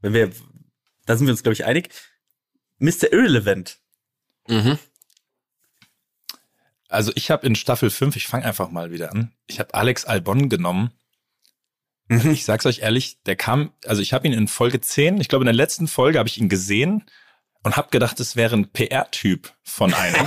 wenn wir, da sind wir uns, glaube ich, einig, Mr. Irrelevant. Mhm. Also ich habe in Staffel 5, ich fange einfach mal wieder an, ich habe Alex Albon genommen. Ich sag's euch ehrlich, der kam, also ich habe ihn in Folge 10, ich glaube in der letzten Folge habe ich ihn gesehen und habe gedacht, es wäre ein PR-Typ von einem.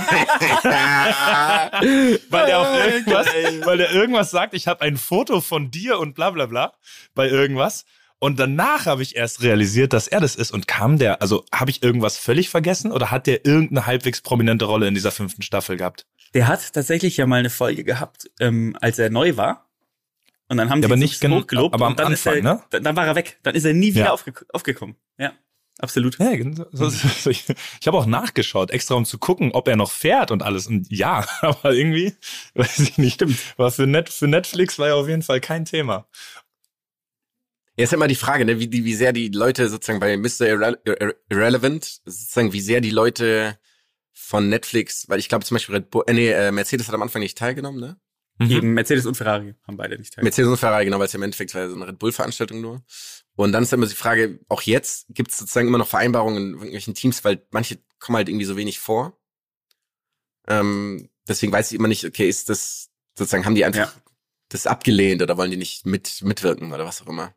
weil der auf irgendwas, weil der irgendwas sagt, ich habe ein Foto von dir und bla bla bla bei irgendwas. Und danach habe ich erst realisiert, dass er das ist. Und kam der, also habe ich irgendwas völlig vergessen oder hat der irgendeine halbwegs prominente Rolle in dieser fünften Staffel gehabt? Der hat tatsächlich ja mal eine Folge gehabt, ähm, als er neu war. Und dann haben Ja, sie aber nicht hochgelobt aber am und dann Anfang, ist er, ne? dann, dann war er weg. Dann ist er nie wieder Ja. aufge aufgekommen. Ja, absolut. Ja, so- so- so- ich ich habe auch nachgeschaut, extra um zu gucken, ob er noch fährt und alles. Und ja, aber irgendwie, weiß ich nicht. Stimmt. War für, Net, für Netflix war ja auf jeden Fall kein Thema. Ja, ist ja immer die Frage, ne, wie, die, wie sehr die Leute sozusagen bei Mr. Irre Irre Irrelevant, sozusagen, wie sehr die Leute von Netflix, weil ich glaube zum Beispiel Red Bull, äh, nee, äh, Mercedes hat am Anfang nicht teilgenommen, ne? Mhm. Eben Mercedes und Ferrari haben beide nicht teilgenommen. Mercedes und Ferrari, genau, weil es ja im Endeffekt war ja so eine Red Bull-Veranstaltung nur. Und dann ist immer die Frage, auch jetzt gibt es sozusagen immer noch Vereinbarungen in irgendwelchen Teams, weil manche kommen halt irgendwie so wenig vor. Ähm, deswegen weiß ich immer nicht, okay, ist das sozusagen, haben die einfach Ja. das abgelehnt oder wollen die nicht mit mitwirken oder was auch immer?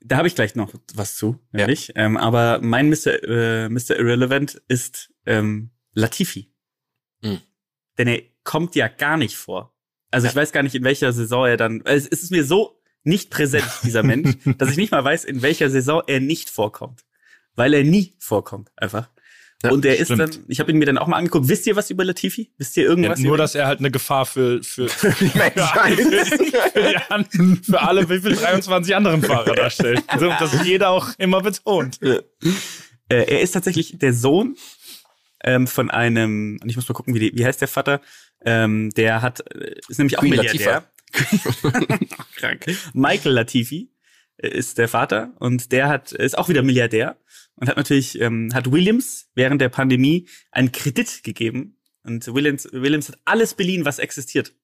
Da habe ich gleich noch was zu, Ja. nämlich. Ähm, aber mein Mr. Äh, Mr. Irrelevant ist ähm, Latifi. Mhm. Denn er kommt ja gar nicht vor. Also ich weiß gar nicht, in welcher Saison er dann. Es ist mir so nicht präsent, dieser Mensch, dass ich nicht mal weiß, in welcher Saison er nicht vorkommt. Weil er nie vorkommt, einfach. Ja, Und er ist dann, ich habe ihn mir dann auch mal angeguckt. Wisst ihr was über Latifi? Wisst ihr Ja, irgendwas? nur, über dass er halt eine Gefahr für, für, für, die alle, wie viel 23 anderen Fahrer darstellt. So, das jeder auch immer betont. Äh, er ist tatsächlich der Sohn ähm, von einem, und ich muss mal gucken, wie, die, wie heißt der Vater? Ähm, der hat, äh, ist nämlich auch Queen Milliardär. Krank. Michael Latifi äh, ist der Vater und der hat ist auch wieder Milliardär und hat natürlich ähm, hat Williams während der Pandemie einen Kredit gegeben und Williams Williams hat alles beliehen, was existiert.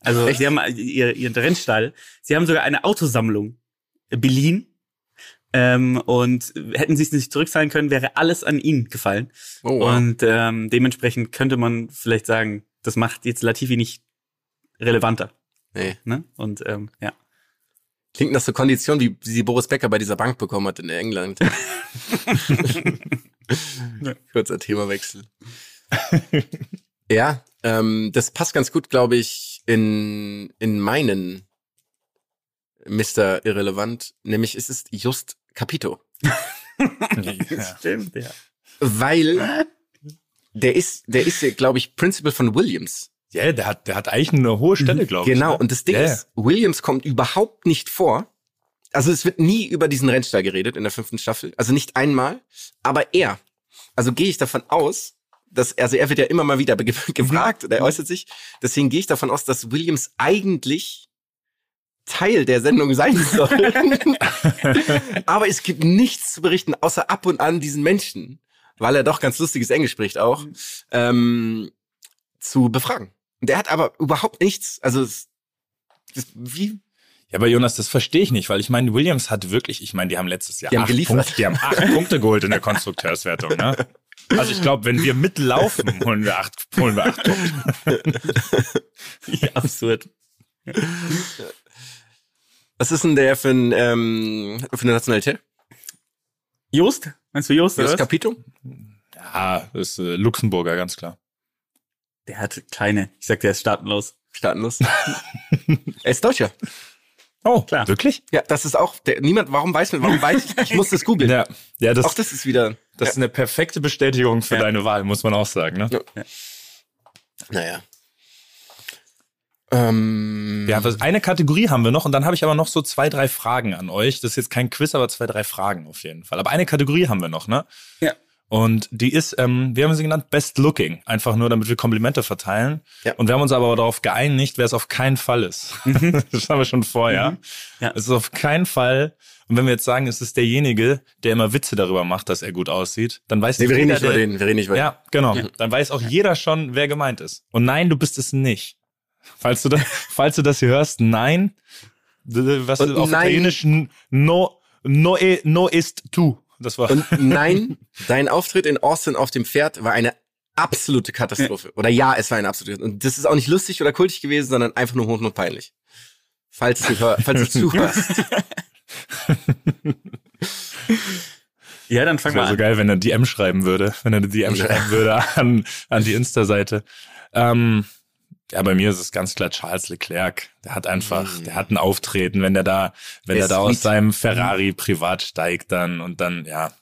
Also Echt? sie haben ihr, ihren Rennstall, sie haben sogar eine Autosammlung beliehen ähm, und hätten sie es nicht zurückzahlen können, wäre alles an ihn gefallen. Oh, wow. Und ähm, dementsprechend könnte man vielleicht sagen, das macht jetzt Latifi nicht relevanter. nee. Ne? Und ähm, ja. Klingt nach so Konditionen, wie sie Boris Becker bei dieser Bank bekommen hat in England. Kurzer Themawechsel. ja, ähm, das passt ganz gut, glaube ich, in, in meinen Mr. Irrelevant, nämlich es ist Just Capito. Ja. Stimmt, ja. Weil der ist, der ist, glaube ich, Principal von Williams. Ja, der hat, der hat eigentlich eine hohe Stelle, glaube ich. Genau, ne? und das Ding ja. ist, Williams kommt überhaupt nicht vor. Also es wird nie über diesen Rennstall geredet in der fünften Staffel. Also nicht einmal. Aber er, also gehe ich davon aus, dass, also er wird ja immer mal wieder ge gefragt und er äußert sich. Deswegen gehe ich davon aus, dass Williams eigentlich Teil der Sendung sein soll. Aber es gibt nichts zu berichten, außer ab und an diesen Menschen, weil er doch ganz lustiges Englisch spricht auch, ähm, zu befragen. Und er hat aber überhaupt nichts, also es, das, wie Ja, aber Jonas, das verstehe ich nicht, weil ich meine, Williams hat wirklich, ich meine, die haben letztes Jahr Die haben acht geliefert. Punkte, die haben acht Punkte geholt in der Konstrukteurswertung, ne? Also ich glaube, wenn wir mitlaufen, holen wir acht, holen wir acht Punkte. Ja, absurd. Was ist denn der für, ein, ähm, für eine Nationalität? Jost? Meinst du Jost, Das? Capito? Ja, das ist äh, Luxemburger, ganz klar. Der hat keine. Ich sag, der ist staatenlos. Staatenlos. er ist Deutscher. Oh, Klar. Wirklich? Ja, das ist auch, der, niemand, warum weiß man, warum weiß ich, ich muss das googeln. Ja, ja das, Auch das ist wieder, das ist eine perfekte Bestätigung für Ja. deine Wahl, muss man auch sagen. Ne? Ja. naja. Ähm, Ja, was, eine Kategorie haben wir noch und dann habe ich aber noch so zwei, drei Fragen an euch. Das ist jetzt kein Quiz, aber zwei, drei Fragen auf jeden Fall. Aber eine Kategorie haben wir noch, ne? Ja. Und die ist, ähm, wir haben sie genannt Best Looking, einfach nur, damit wir Komplimente verteilen. Ja. Und wir haben uns aber darauf geeinigt, wer es auf keinen Fall ist. das haben wir schon vorher. Mhm. Ja. Es ist auf keinen Fall. Und wenn wir jetzt sagen, es ist derjenige, der immer Witze darüber macht, dass er gut aussieht, dann weiß nee, wir reden jeder, nicht über den, wir reden nicht über den. ja, genau. Ja. Dann weiß auch jeder schon, wer gemeint ist. Und nein, du bist es nicht. Falls du, da, falls du das hier hörst, nein. Was Und auf nein. Italienisch no, no, e, no ist tu. Das war. Und nein, dein Auftritt in Austin auf dem Pferd war eine absolute Katastrophe. Oder ja, es war eine absolute Und das ist auch nicht lustig oder kultig gewesen, sondern einfach nur hoch und peinlich. Falls du, hör, falls du zuhörst. Ja, dann fang Das wäre mal so an. geil, wenn er DM schreiben würde, wenn er eine DM Ja. schreiben würde an, an die Insta-Seite. Ähm, ja, bei mir ist es ganz klar Charles Leclerc. Der hat einfach, Mhm. der hat ein Auftreten, wenn der da, wenn Der er ist da aus seinem Ferrari privat steigt dann und dann, ja,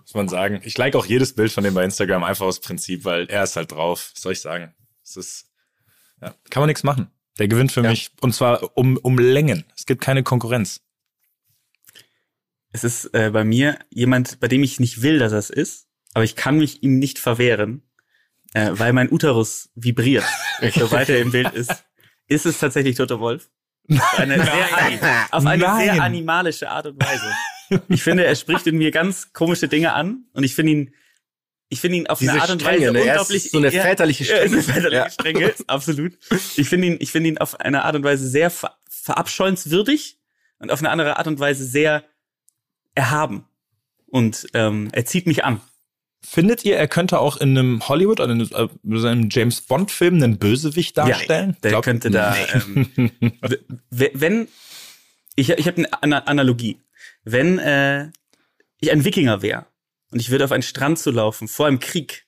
muss man sagen. Ich like auch jedes Bild von dem bei Instagram einfach aus Prinzip, weil er ist halt drauf. Was soll ich sagen? Es ist, ja, kann man nichts machen. Der gewinnt für Ja. mich und zwar um, um Längen. Es gibt keine Konkurrenz. Es ist äh, bei mir jemand, bei dem ich nicht will, dass er es ist, aber ich kann mich ihm nicht verwehren, äh, weil mein Uterus vibriert, sobald er im Bild ist. Ist es tatsächlich Toto Wolf? Auf eine, sehr, auf eine sehr animalische Art und Weise. Ich finde, er spricht in mir ganz komische Dinge an und ich finde ihn, ich finde ihn auf Diese eine Art und Strenge, Weise ne? Ist unglaublich so eine ja, väterliche Ja, ist eine Strenge. väterliche Ja. Strenge, absolut. Ich finde ihn, ich finde ihn auf eine Art und Weise sehr ver verabscheuenswürdig und auf eine andere Art und Weise sehr erhaben. Und ähm, er zieht mich an. Findet ihr, er könnte auch in einem Hollywood oder in äh, einem James Bond Film einen Bösewicht darstellen? Der Glaubt- könnte da, ähm, wenn ich, ich habe eine Ana- Analogie. Wenn äh, ich ein Wikinger wäre und ich würde auf einen Strand zu laufen vor einem Krieg,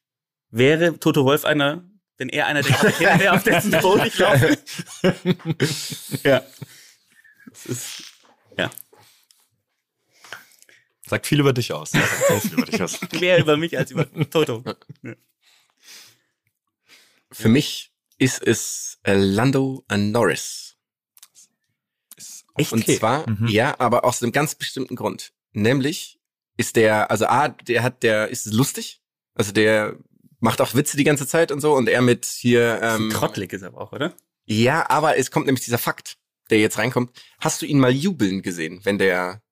wäre Toto Wolf einer, wenn er einer der Kapitäne wäre, auf dessen Boot ich laufe. ja. Das ist, ja, Sagt viel über dich aus. Viel über dich aus. mehr über mich als über Toto. Für mich ist es äh, Lando Norris. Echt? Und zwar, Mhm. ja, aber aus einem ganz bestimmten Grund. Nämlich ist der, also A, der hat, der ist lustig. Also der macht auch Witze die ganze Zeit und so. Und er mit hier, ähm, Trottelig ist er aber auch, oder? ja, aber es kommt nämlich dieser Fakt, der jetzt reinkommt. Hast du ihn mal jubeln gesehen, wenn der,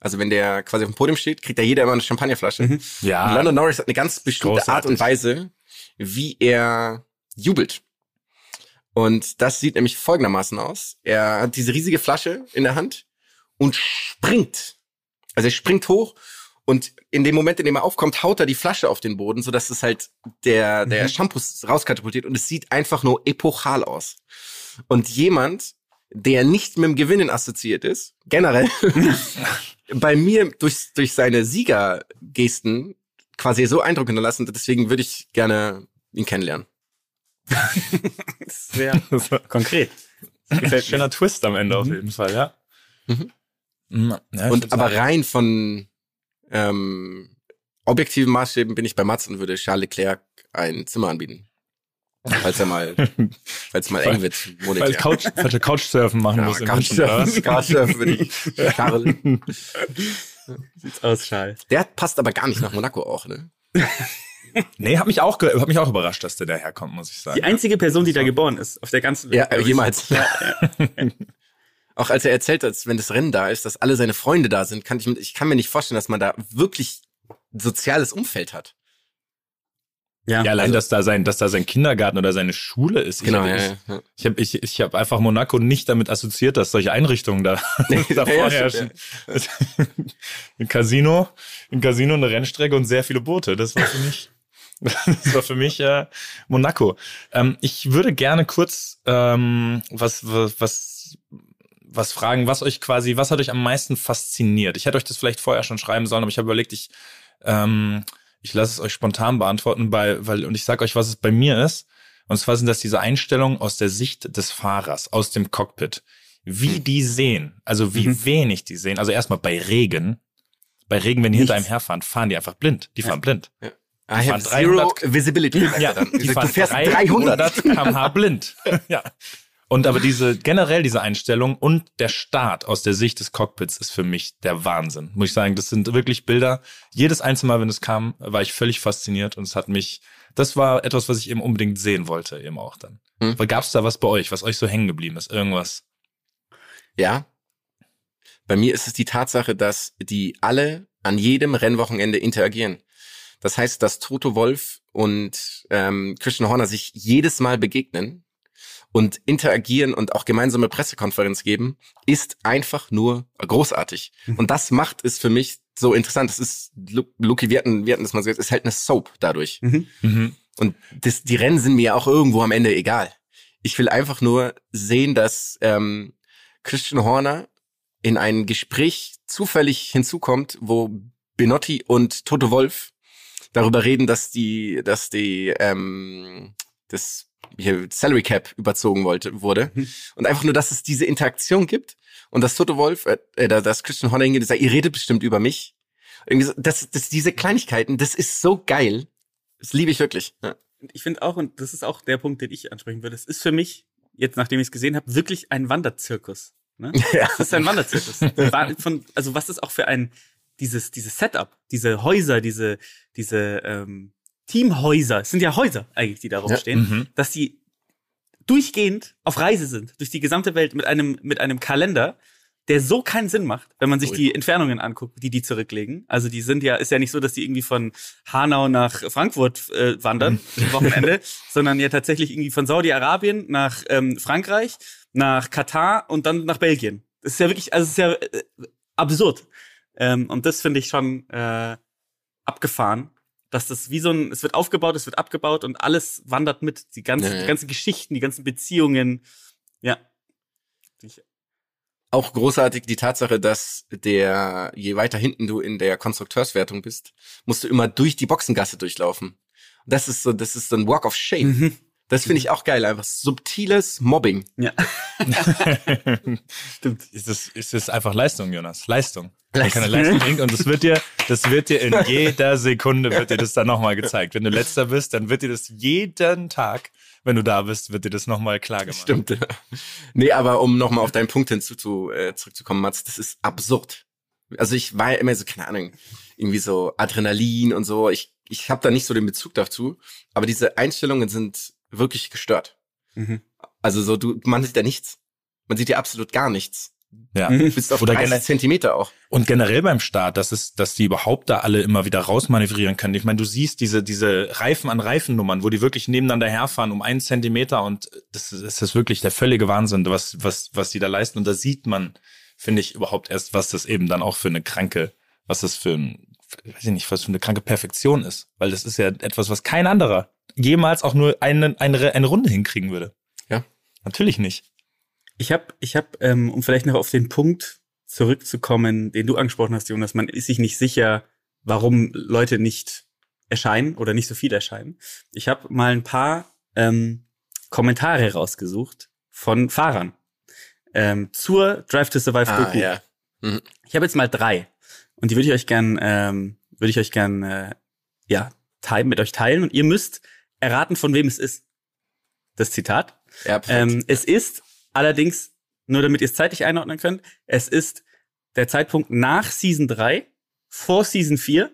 also wenn der quasi auf dem Podium steht, kriegt da jeder immer eine Champagnerflasche. Mhm. Und Ja, Lando Norris hat eine ganz bestimmte Großartig. Art und Weise, wie er jubelt. Und das sieht nämlich folgendermaßen aus. Er hat diese riesige Flasche in der Hand und springt. Also er springt hoch und in dem Moment, in dem er aufkommt, haut er die Flasche auf den Boden, sodass es halt der, der Mhm. Shampoo rauskatapultiert und es sieht einfach nur epochal aus. Und jemand, der nicht mit dem Gewinnen assoziiert ist, generell, bei mir durch, durch seine Siegergesten quasi so Eindruck hinterlassen, deswegen würde ich gerne ihn kennenlernen. Sehr konkret. Schöner Twist am Ende auf jeden Fall, ja. Mhm. Mhm. ja Und aber sagen, rein von ähm, objektiven Maßstäben bin ich bei Mats und würde Charles Leclerc ein Zimmer anbieten. Falls er mal, falls mal eng wird, weil monetär. Couch, falsche Couchsurfen machen muss oder was? Couchsurfen, Couchsurfen würde ich Charles. Sieht's aus, Charles. Der passt aber gar nicht nach Monaco auch, ne? Nee, hat mich auch, hat mich auch überrascht, dass der daherkommt, muss ich sagen. Die einzige Person, die da geboren ist, auf der ganzen Ja, Welt. äh, jemals. Auch als er erzählt hat, wenn das Rennen da ist, dass alle seine Freunde da sind, kann ich, mir- ich kann mir nicht vorstellen, dass man da wirklich ein soziales Umfeld hat. Ja, ja, allein, also- dass da sein, dass da sein Kindergarten oder seine Schule ist. Genau, ich, ja, ich, ja, ja. Ich habe ich, ich hab einfach Monaco nicht damit assoziiert, dass solche Einrichtungen da, da Ja, vorherrschen. ein Casino, ein Casino, eine Rennstrecke und sehr viele Boote. Das war für mich, das war für mich äh, Monaco. Ähm, ich würde gerne kurz ähm, was, was, was, was fragen, was euch quasi, was hat euch am meisten fasziniert? Ich hätte euch das vielleicht vorher schon schreiben sollen, aber ich habe überlegt, ich ähm, ich lasse es euch spontan beantworten, weil, weil, und ich sage euch, was es bei mir ist. Und zwar sind das diese Einstellungen aus der Sicht des Fahrers, aus dem Cockpit. Wie die sehen, also wie Mhm. wenig die sehen. Also erstmal bei Regen. Bei Regen, wenn die hinter einem Nichts. herfahren, fahren die einfach blind. Die fahren blind. I fahren have zero 300 visibility. Ja, die du fahren fährst 300 300. kmh blind. ja. Und aber diese, generell diese Einstellung und der Start aus der Sicht des Cockpits ist für mich der Wahnsinn. Muss ich sagen, das sind wirklich Bilder. Jedes einzelne Mal, wenn es kam, war ich völlig fasziniert und es hat mich, das war etwas, was ich eben unbedingt sehen wollte, eben auch dann. Hm. Aber gab es da was bei euch, was euch so hängen geblieben ist? Irgendwas? Ja. Bei mir ist es die Tatsache, dass die alle an jedem Rennwochenende interagieren. Das heißt, dass Toto Wolf und ähm, Christian Horner sich jedes Mal begegnen und interagieren und auch gemeinsame Pressekonferenz geben, ist einfach nur großartig. Und das macht es für mich so interessant. Das ist, Lu- Luki, wir hatten, wir hatten das mal gesagt, es ist halt eine Soap dadurch. Mhm. Mhm. Und das, die Rennen sind mir auch irgendwo am Ende egal. Ich will einfach nur sehen, dass ähm, Christian Horner in ein Gespräch zufällig hinzukommt, wo Benotti und Toto Wolf darüber reden, dass die, dass die ähm, das hier Salary Cap überzogen wollte, wurde. Mhm. Und einfach nur, dass es diese Interaktion gibt und dass Toto Wolf, äh, äh, dass Christian und sagt, ihr redet bestimmt über mich. Irgendwie so, das, das, diese Kleinigkeiten, das ist so geil. Das liebe ich wirklich. Ja. ich finde auch, und das ist auch der Punkt, den ich ansprechen würde, es ist für mich, jetzt nachdem ich es gesehen habe, wirklich ein Wanderzirkus. Ne? Ja. Es ist ein Wanderzirkus. Wa- Von, also was ist auch für ein, dieses, dieses Setup, diese Häuser, diese, diese ähm, Teamhäuser, es sind ja Häuser eigentlich, die da rumstehen, Mhm. dass die durchgehend auf Reise sind, durch die gesamte Welt mit einem, mit einem Kalender, der so keinen Sinn macht, wenn man sich die Entfernungen anguckt, die die zurücklegen. Also die sind ja, ist ja nicht so, dass die irgendwie von Hanau nach Frankfurt äh, wandern am Wochenende, sondern ja tatsächlich irgendwie von Saudi-Arabien nach ähm, Frankreich, nach Katar und dann nach Belgien. Das ist ja wirklich, also es ist ja äh, absurd. Ähm, und das finde ich schon äh, abgefahren, dass das wie so ein, es wird aufgebaut, es wird abgebaut und alles wandert mit. Die ganzen, Ja, ja. die ganzen Geschichten, die ganzen Beziehungen. Ja. Auch großartig die Tatsache, dass der, je weiter hinten du in der Konstrukteurswertung bist, musst du immer durch die Boxengasse durchlaufen. Das ist so, das ist so ein Walk of Shame. mhm. Das finde ich auch geil, einfach subtiles Mobbing. Ja. Stimmt. Ist es, ist es einfach Leistung, Jonas? Leistung. Leistung. keine Leistung bringt und das wird dir, das wird dir in jeder Sekunde wird dir das dann nochmal gezeigt. Wenn du letzter bist, dann wird dir das jeden Tag, wenn du da bist, wird dir das nochmal klar gemacht. Stimmt. nee, aber um nochmal auf deinen Punkt hinzu zu, äh, zurückzukommen, Mats, das ist absurd. Also ich war ja immer so, keine Ahnung, irgendwie so Adrenalin und so. Ich, ich habe da nicht so den Bezug dazu, aber diese Einstellungen sind wirklich gestört. Mhm. Also so, du, man sieht da nichts. Man sieht ja absolut gar nichts. Ja. Mhm. Du bist auf Oder 30 generell- Zentimeter auch. Und generell beim Start, dass es, dass die überhaupt da alle immer wieder rausmanövrieren können. Ich meine, du siehst diese, diese Reifen an Reifennummern, wo die wirklich nebeneinander herfahren um einen Zentimeter und das, ist- das ist wirklich der völlige Wahnsinn, was, was, was die da leisten. Und da sieht man, finde ich, überhaupt erst, was das eben dann auch für eine kranke, was das für ein, weiß ich nicht, was für eine kranke Perfektion ist. Weil das ist ja etwas, was kein anderer jemals auch nur eine, eine, eine Runde hinkriegen würde. Ja. Natürlich nicht. Ich habe, ich hab, ähm, um vielleicht noch auf den Punkt zurückzukommen, den du angesprochen hast, Jonas, man ist sich nicht sicher, warum Leute nicht erscheinen oder nicht so viel erscheinen. Ich habe mal ein paar ähm, Kommentare rausgesucht von Fahrern ähm, zur Drive to Survive Ah, Doku. ja. Ich habe jetzt mal drei und die würde ich euch gern, ähm, würde ich euch gern, äh, ja, teilen, mit euch teilen und ihr müsst erraten, von wem es ist. Das Zitat. Ja. Ähm, es ist allerdings, nur damit ihr es zeitlich einordnen könnt, es ist der Zeitpunkt nach Season 3, vor Season 4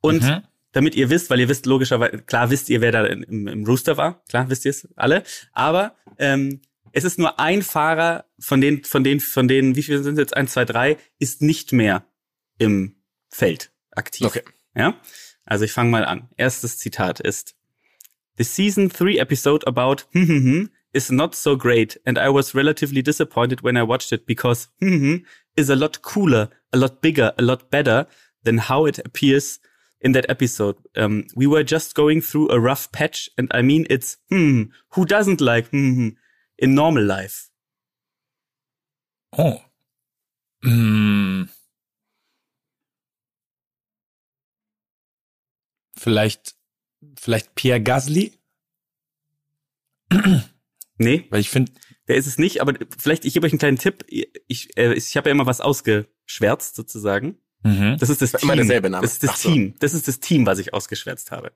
und Mhm. damit ihr wisst, weil ihr wisst logischerweise, klar wisst ihr, wer da im, im Rooster war, klar wisst ihr es alle, aber ähm, es ist nur ein Fahrer von den, von den, von denen, wie viele sind es jetzt? Eins, zwei, drei, ist nicht mehr im Feld aktiv. Okay. Ja? Also ich fange mal an. Erstes Zitat ist The season 3 episode about hmm, hmm, hmm is not so great and I was relatively disappointed when I watched it because hmm, is a lot cooler, a lot bigger, a lot better than how it appears in that episode. Um, we were just going through a rough patch and I mean it's hmm, who doesn't like hmm, in normal life? Oh. Hm. Vielleicht, vielleicht Pierre Gasly? Nee, Weil ich finde, der ist es nicht, aber vielleicht, ich gebe euch einen kleinen Tipp. Ich, äh, ich habe ja immer was ausgeschwärzt, sozusagen. Das ist das war Team. immer derselbe Name. Das ist das so. Team. Das ist das Team, was ich ausgeschwärzt habe.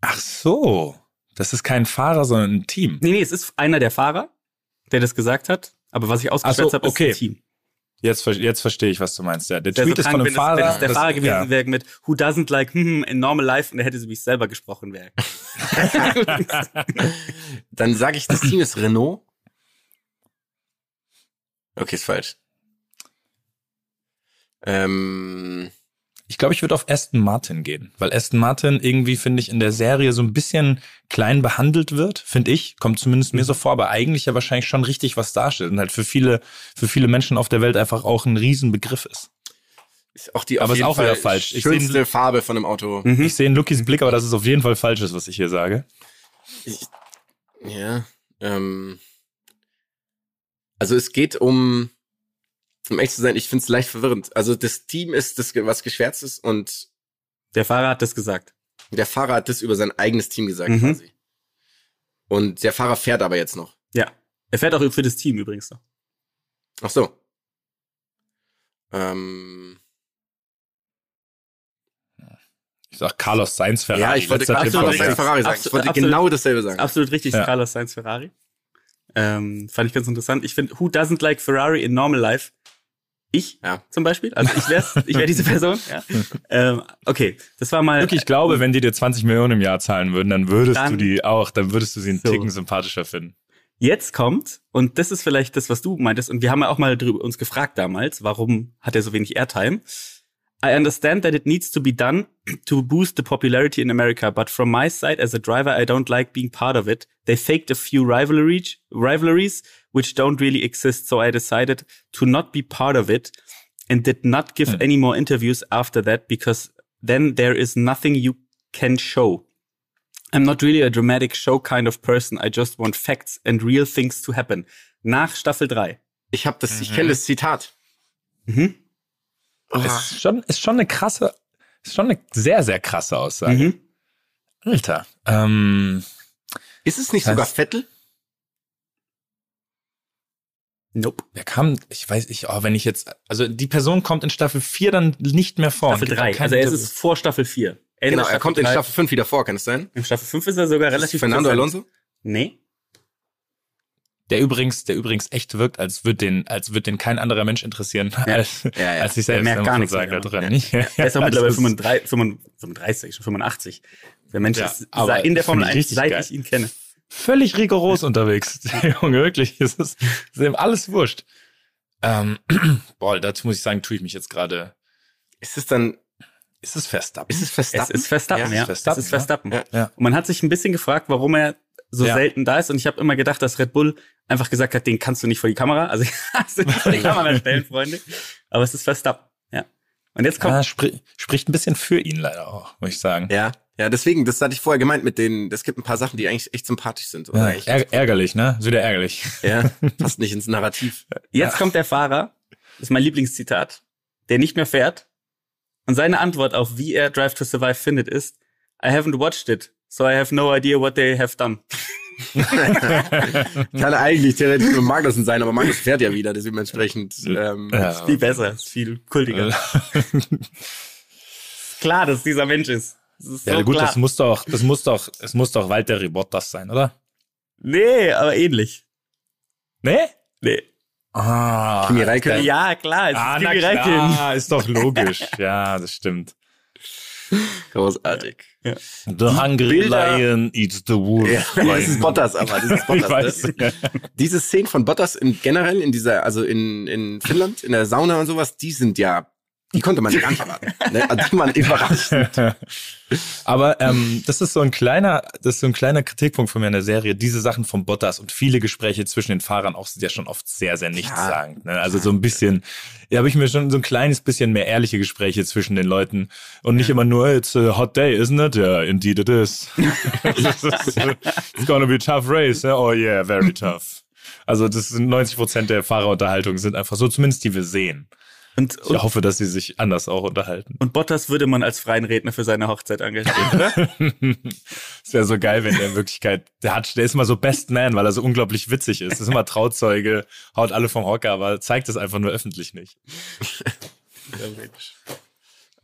ach so, das ist kein Fahrer, sondern ein Team. Nee, nee, es ist einer der Fahrer, der das gesagt hat. Aber was ich ausgeschwärzt so, habe, ist okay. das Team. Jetzt, jetzt verstehe ich, was du meinst. Ja, der Der Tweet so ist von einem wenn, es, Fahrer. wenn es der das- Fahrer gewesen ja. wäre mit Who doesn't like hmm, in normal life und er hätte sie mich selber gesprochen wäre. Dann sage ich, das Team ist Renault. Okay, ist falsch. Ähm, Ich glaube, ich würde auf Aston Martin gehen, weil Aston Martin irgendwie, finde ich, in der Serie so ein bisschen klein behandelt wird, finde ich. Kommt zumindest mir so vor, aber eigentlich ja wahrscheinlich schon richtig was darstellt und halt für viele, für viele Menschen auf der Welt einfach auch ein Riesenbegriff ist. ist auch die Aber ist auch wieder Fall falsch. Ich schönste seh- Farbe von einem Auto. Mhm. Ich sehe in Lukis Blick, aber das ist auf jeden Fall falsch was ich hier sage. Ja. Ähm, also es geht um, um echt zu sein, ich finde es leicht verwirrend. Also das Team ist das, was geschwärzt ist und Der Fahrer hat das gesagt. der Fahrer hat das über sein eigenes Team gesagt Mhm. quasi. Und der Fahrer fährt aber jetzt noch. Ja. Er fährt auch für das Team übrigens noch. Ach so. Ähm, Ich sag Carlos Sainz Ferrari. ja, ich wollte Carlos Sainz. Ferrari sagen. Absolut- Ich wollte absolut. genau dasselbe sagen. Absolut richtig, Ja. Carlos Sainz Ferrari. Ähm, fand ich ganz interessant. Ich finde, who doesn't like Ferrari in normal life? Ich Ja. zum Beispiel. Also ich wäre ich wär diese Person. Ja. Ähm, okay, das war mal. Wirklich, ich glaube, wenn die dir 20 Millionen im Jahr zahlen würden, dann würdest Dann- du die auch, dann würdest du sie einen So. Ticken sympathischer finden. Jetzt kommt, und das ist vielleicht das, was du meintest, und wir haben ja auch mal drüber uns gefragt damals, warum hat er so wenig Airtime? I understand that it needs to be done to boost the popularity in America, but from my side as a driver, I don't like being part of it. They faked a few rivalry, rivalries which don't really exist, so I decided to not be part of it and did not give Hm. any more interviews after that because then there is nothing you can show. I'm not really a dramatic show kind of person. I just want facts and real things to happen. Nach Staffel 3. Ich habe das, ich Mhm. kenne das Zitat. Mhm. Oh, Ist schon, ist schon eine krasse, ist schon eine sehr, sehr krasse Aussage. Mhm. Alter. Ähm, ist es nicht Das sogar Vettel? Nope. wer kam, ich weiß nicht, oh, wenn ich jetzt, also die Person kommt in Staffel 4 dann nicht mehr vor. Staffel gibt auch 3. kein Also es Interview. ist vor Staffel 4. Ende Genau, er kommt in 3. Staffel 5 wieder vor, kann es sein? In Staffel 5 ist er sogar relativ Fernando präsent. Alonso? Nee. der übrigens, der übrigens echt wirkt, als wird den, als wird den kein anderer Mensch interessieren, als, Ja, ja. als sich Der selbst. merkt muss gar nichts sagen, mehr da drin. Ja. Er ist auch mittlerweile Das 35, 35, schon 85. Der Mensch Ja, ist aber in der Formel finde ich 1, richtig seit geil. ich ihn kenne. völlig rigoros unterwegs. Der Junge, wirklich. Es ist, es ist ihm alles wurscht. Ähm, boah, dazu muss ich sagen, tue ich mich jetzt gerade. Ist es dann, Ist es Verstappen? ist es Verstappen? Es ist Verstappen, Ja, ja. es ist Verstappen, es ist Verstappen. ja. Ja. Und man hat sich ein bisschen gefragt, warum er so Ja. selten da ist. Und ich habe immer gedacht, dass Red Bull einfach gesagt hat, den kannst du nicht vor die Kamera. Also kannst du nicht vor die Kamera stellen, Freunde. Aber es ist Verstappen, ja. Und jetzt kommt Ja, spri spricht ein bisschen für ihn leider auch, muss ich sagen. Ja, ja, deswegen, das hatte ich vorher gemeint mit denen, es gibt ein paar Sachen, die eigentlich echt sympathisch sind. Oder Ja, ärg ärgerlich, ne? Ist wieder ärgerlich. ja, passt nicht ins Narrativ. Jetzt kommt der Fahrer, das ist mein Lieblingszitat, der nicht mehr fährt. Und seine Antwort auf, wie er Drive to Survive findet, ist, I haven't watched it, so I have no idea what they have done. Kann eigentlich theoretisch nur Magnussen sein, aber Magnus fährt ja wieder, deswegen entsprechend, ähm, Ja. Ist viel besser, ist viel kultiger. Klar, dass dieser Mensch ist. Das ist so Ja, gut, klar. das muss doch, das muss doch, es muss doch Walter Bottas sein, oder? nee, aber ähnlich. Nee? Nee. Ah, Kimi Räikkönen? Ja, klar, es Ah, ist na Kimi Räikkönen. klar, ist doch logisch. ja, das stimmt. Großartig. The hungry Bilder- lion eats the wolf. Ja, das ist Bottas aber, das ist Ich Bottas. weiß. Ne? Ja. Diese Szenen von Bottas in, generell in dieser, also in, in Finnland, in der Sauna und sowas, die sind ja, die konnte man gar nicht erwarten. Ne? Also die waren überraschend. Aber ähm, das ist so ein kleiner, das ist so ein kleiner Kritikpunkt von mir in der Serie. Diese Sachen von Bottas und viele Gespräche zwischen den Fahrern auch sind ja schon oft sehr, sehr nichtssagend. Ne? Also so ein bisschen, ja, habe ich mir schon so ein kleines bisschen mehr ehrliche Gespräche zwischen den Leuten und nicht immer nur It's a hot day, isn't it? Yeah, indeed it is. It's gonna be a tough race. eh? Oh yeah, very tough. Also das sind 90 Prozent der Fahrerunterhaltung sind einfach so, zumindest die wir sehen. Und, Ich und, hoffe, dass sie sich anders auch unterhalten. und Bottas würde man als freien Redner für seine Hochzeit engagieren, oder? Es wäre so geil, wenn der in Wirklichkeit, der hat, der ist immer so Best Man, weil er so unglaublich witzig ist. Ist immer Trauzeuge, haut alle vom Hocker, aber zeigt es einfach nur öffentlich nicht.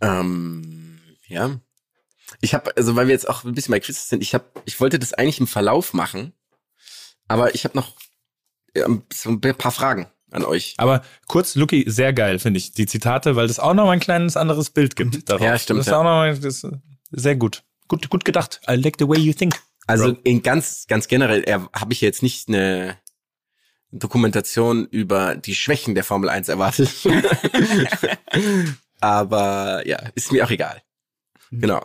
Ähm, ja. Ich habe, also weil wir jetzt auch ein bisschen bei Quizzes sind, ich habe, ich wollte das eigentlich im Verlauf machen, aber ich habe noch ähm, so ein paar Fragen an euch. Aber kurz, Lucky, sehr geil, finde ich, die Zitate, weil das auch noch mal ein kleines anderes Bild gibt darauf. Ja, stimmt, Das ist ja. auch noch mal, das ist sehr gut. Gut, gut gedacht. I like the way you think. Also in ganz, ganz generell habe ich jetzt nicht eine Dokumentation über die Schwächen der Formel 1 erwartet. Aber ja, ist mir auch egal. Genau.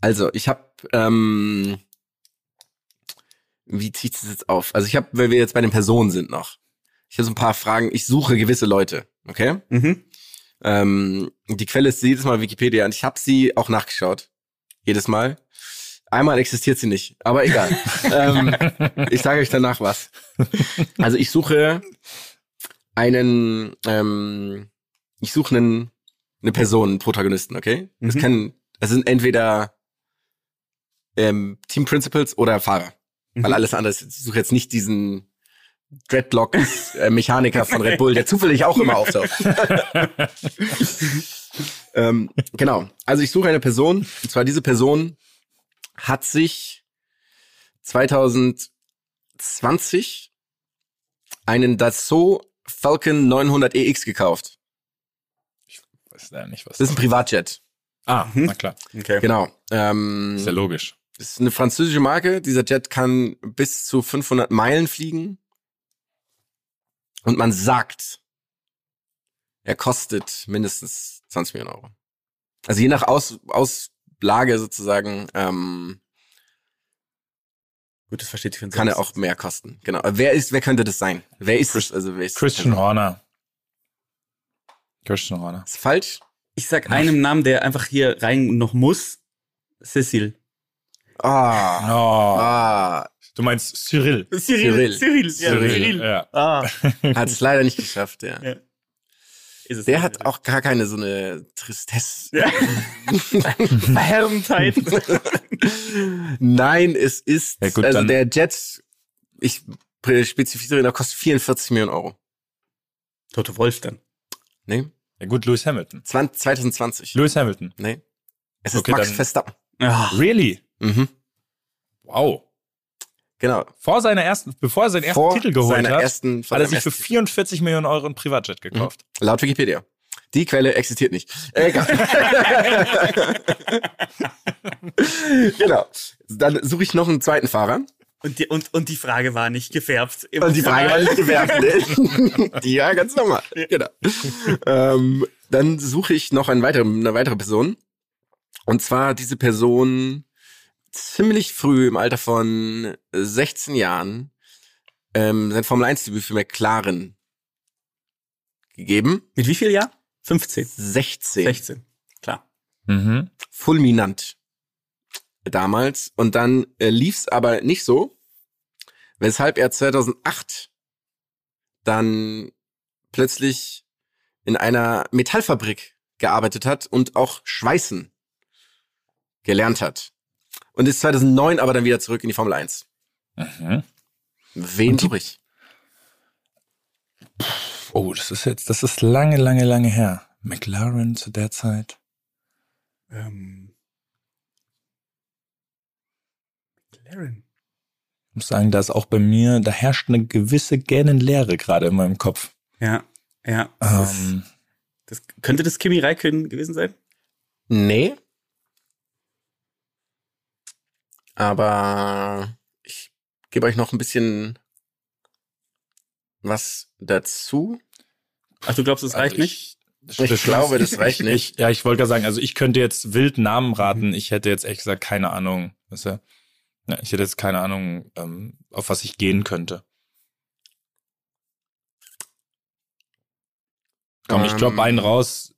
Also ich habe, ähm, wie zieht es jetzt auf? Also ich habe, weil wir jetzt bei den Personen sind noch. Ich habe so ein paar Fragen. Ich suche gewisse Leute, okay? mhm. Ähm, die Quelle ist jedes Mal Wikipedia und ich habe sie auch nachgeschaut. Jedes Mal. Einmal existiert sie nicht, aber egal. ähm, ich sage euch danach was. Also ich suche einen, ähm, ich suche einen, eine Person, einen Protagonisten, okay? Das Mhm. kann, das sind entweder ähm, Team Principals oder Fahrer. Weil Mhm. alles andere, ich suche jetzt nicht diesen Dreadlock-Mechaniker von Red Bull, der zufällig auch immer auftaucht. ähm, genau. Also ich suche eine Person, und zwar diese Person hat sich 2020 einen Dassault Falcon 900 EX gekauft. Weiß ja nicht, was Das ist ein Privatjet. Ah, na klar. Okay. Genau. Ähm, Ist ja logisch. Das ist eine französische Marke. Dieser Jet kann bis zu 500 Meilen fliegen. Und man sagt, er kostet mindestens 20 Millionen Euro. Also je nach Aus, Auslage sozusagen ähm, Gut, das versteht sich von kann er auch mehr kosten. Genau. Aber Wer ist, wer könnte das sein? Wer ist es? Also wer ist Christian Horner. Christian Horner. Ist falsch? Ich sag einem Namen, der einfach hier rein noch muss. Cecil. Ah. Oh, Ah. Du meinst Cyril. Cyril. Cyril. Ja, Cyril. Cyril. Ja. Ah. Hat es leider nicht geschafft, ja. Ja. Ist es Der hat auch gar keine so eine Tristesse. Ja. Verhärmtheit. Nein, es ist, Ja, gut, also dann- der Jet, ich spezifiziere, der kostet 44 Millionen Euro. Toto Wolf dann. Nee? Ja gut, Lewis Hamilton. 20, 2020. Lewis Hamilton. Nee. Es ist Okay, Max dann- Verstappen. Ah. Really? Mhm. Wow. Genau. Vor seiner ersten, bevor er seinen ersten Vor Titel geholt hat, ersten, vor hat er sich für ersten- 44 Millionen Euro ein Privatjet gekauft. Laut Wikipedia. Die Quelle existiert nicht. Egal. genau. Dann suche ich noch einen zweiten Fahrer. Und die, und, und die Frage war nicht gefärbt. Und die Frage war nicht. Ne? Die ja ganz normal. Genau. Ähm, dann suche ich noch einen weiteren, eine weitere Person. Und zwar diese Person ziemlich früh im Alter von 16 Jahren ähm, sein Formel 1 Debüt für McLaren gegeben. Mit wie viel Jahr? 15. 16. 16. Klar. Mhm. fulminant damals. Und dann äh, lief's aber nicht so, weshalb er 2008 dann plötzlich in einer Metallfabrik gearbeitet hat und auch Schweißen gelernt hat. Und ist 2009 aber dann wieder zurück in die Formel 1. Mhm. Wen suche ich? Oh, das ist jetzt, das ist lange, lange, lange her. McLaren zu der Zeit. Ähm. McLaren. Ich muss sagen, da ist auch bei mir, da herrscht eine gewisse Gähnenleere gerade in meinem Kopf. Ja. Ja. Das, Ähm, das könnte das Kimi Räikkönen gewesen sein? Nee. Aber ich gebe euch noch ein bisschen was dazu. Ach, du glaubst, es reicht Also nicht? Ich glaube, das reicht nicht. Ich, ja, ich wollte gerade sagen, also ich könnte jetzt wild Namen raten. Ich hätte jetzt echt gesagt keine Ahnung. Weißt du? ja, ich hätte jetzt keine Ahnung, ähm, auf was ich gehen könnte. Komm, ich glaube Ähm. einen raus.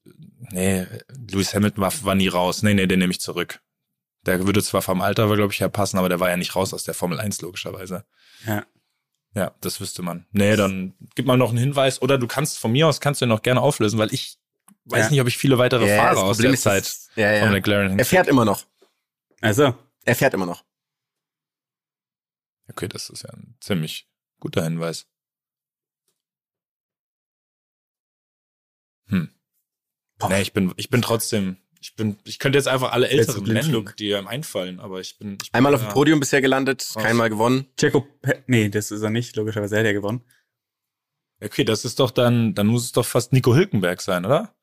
Nee, Lewis Hamilton war, war nie raus. Nee, nee, den nehme ich zurück. Der würde zwar vom Alter, glaube ich, her passen, aber der war ja nicht raus aus der Formel 1, logischerweise. Ja. Ja, das wüsste man. Nee, dann gib mal noch einen Hinweis. Oder du kannst von mir aus, kannst du ihn noch gerne auflösen, weil ich weiß Ja. nicht, ob ich viele weitere Ja, Fahrer das aus der ist, Zeit dass- ja, von. McLaren Er fährt immer noch. Also, Er fährt immer noch. Okay, das ist ja ein ziemlich guter Hinweis. Hm. Nee, ich bin, ich bin trotzdem, ich bin, ich könnte jetzt einfach alle Älteren nennen, die einem einfallen, aber ich bin, ich bin Einmal auf dem ja- Podium bisher gelandet, Raus. keinmal gewonnen. Checo, nee, das ist er nicht. Logischerweise hat er gewonnen. Okay, das ist doch dann, dann muss es doch fast Nico Hülkenberg sein, oder?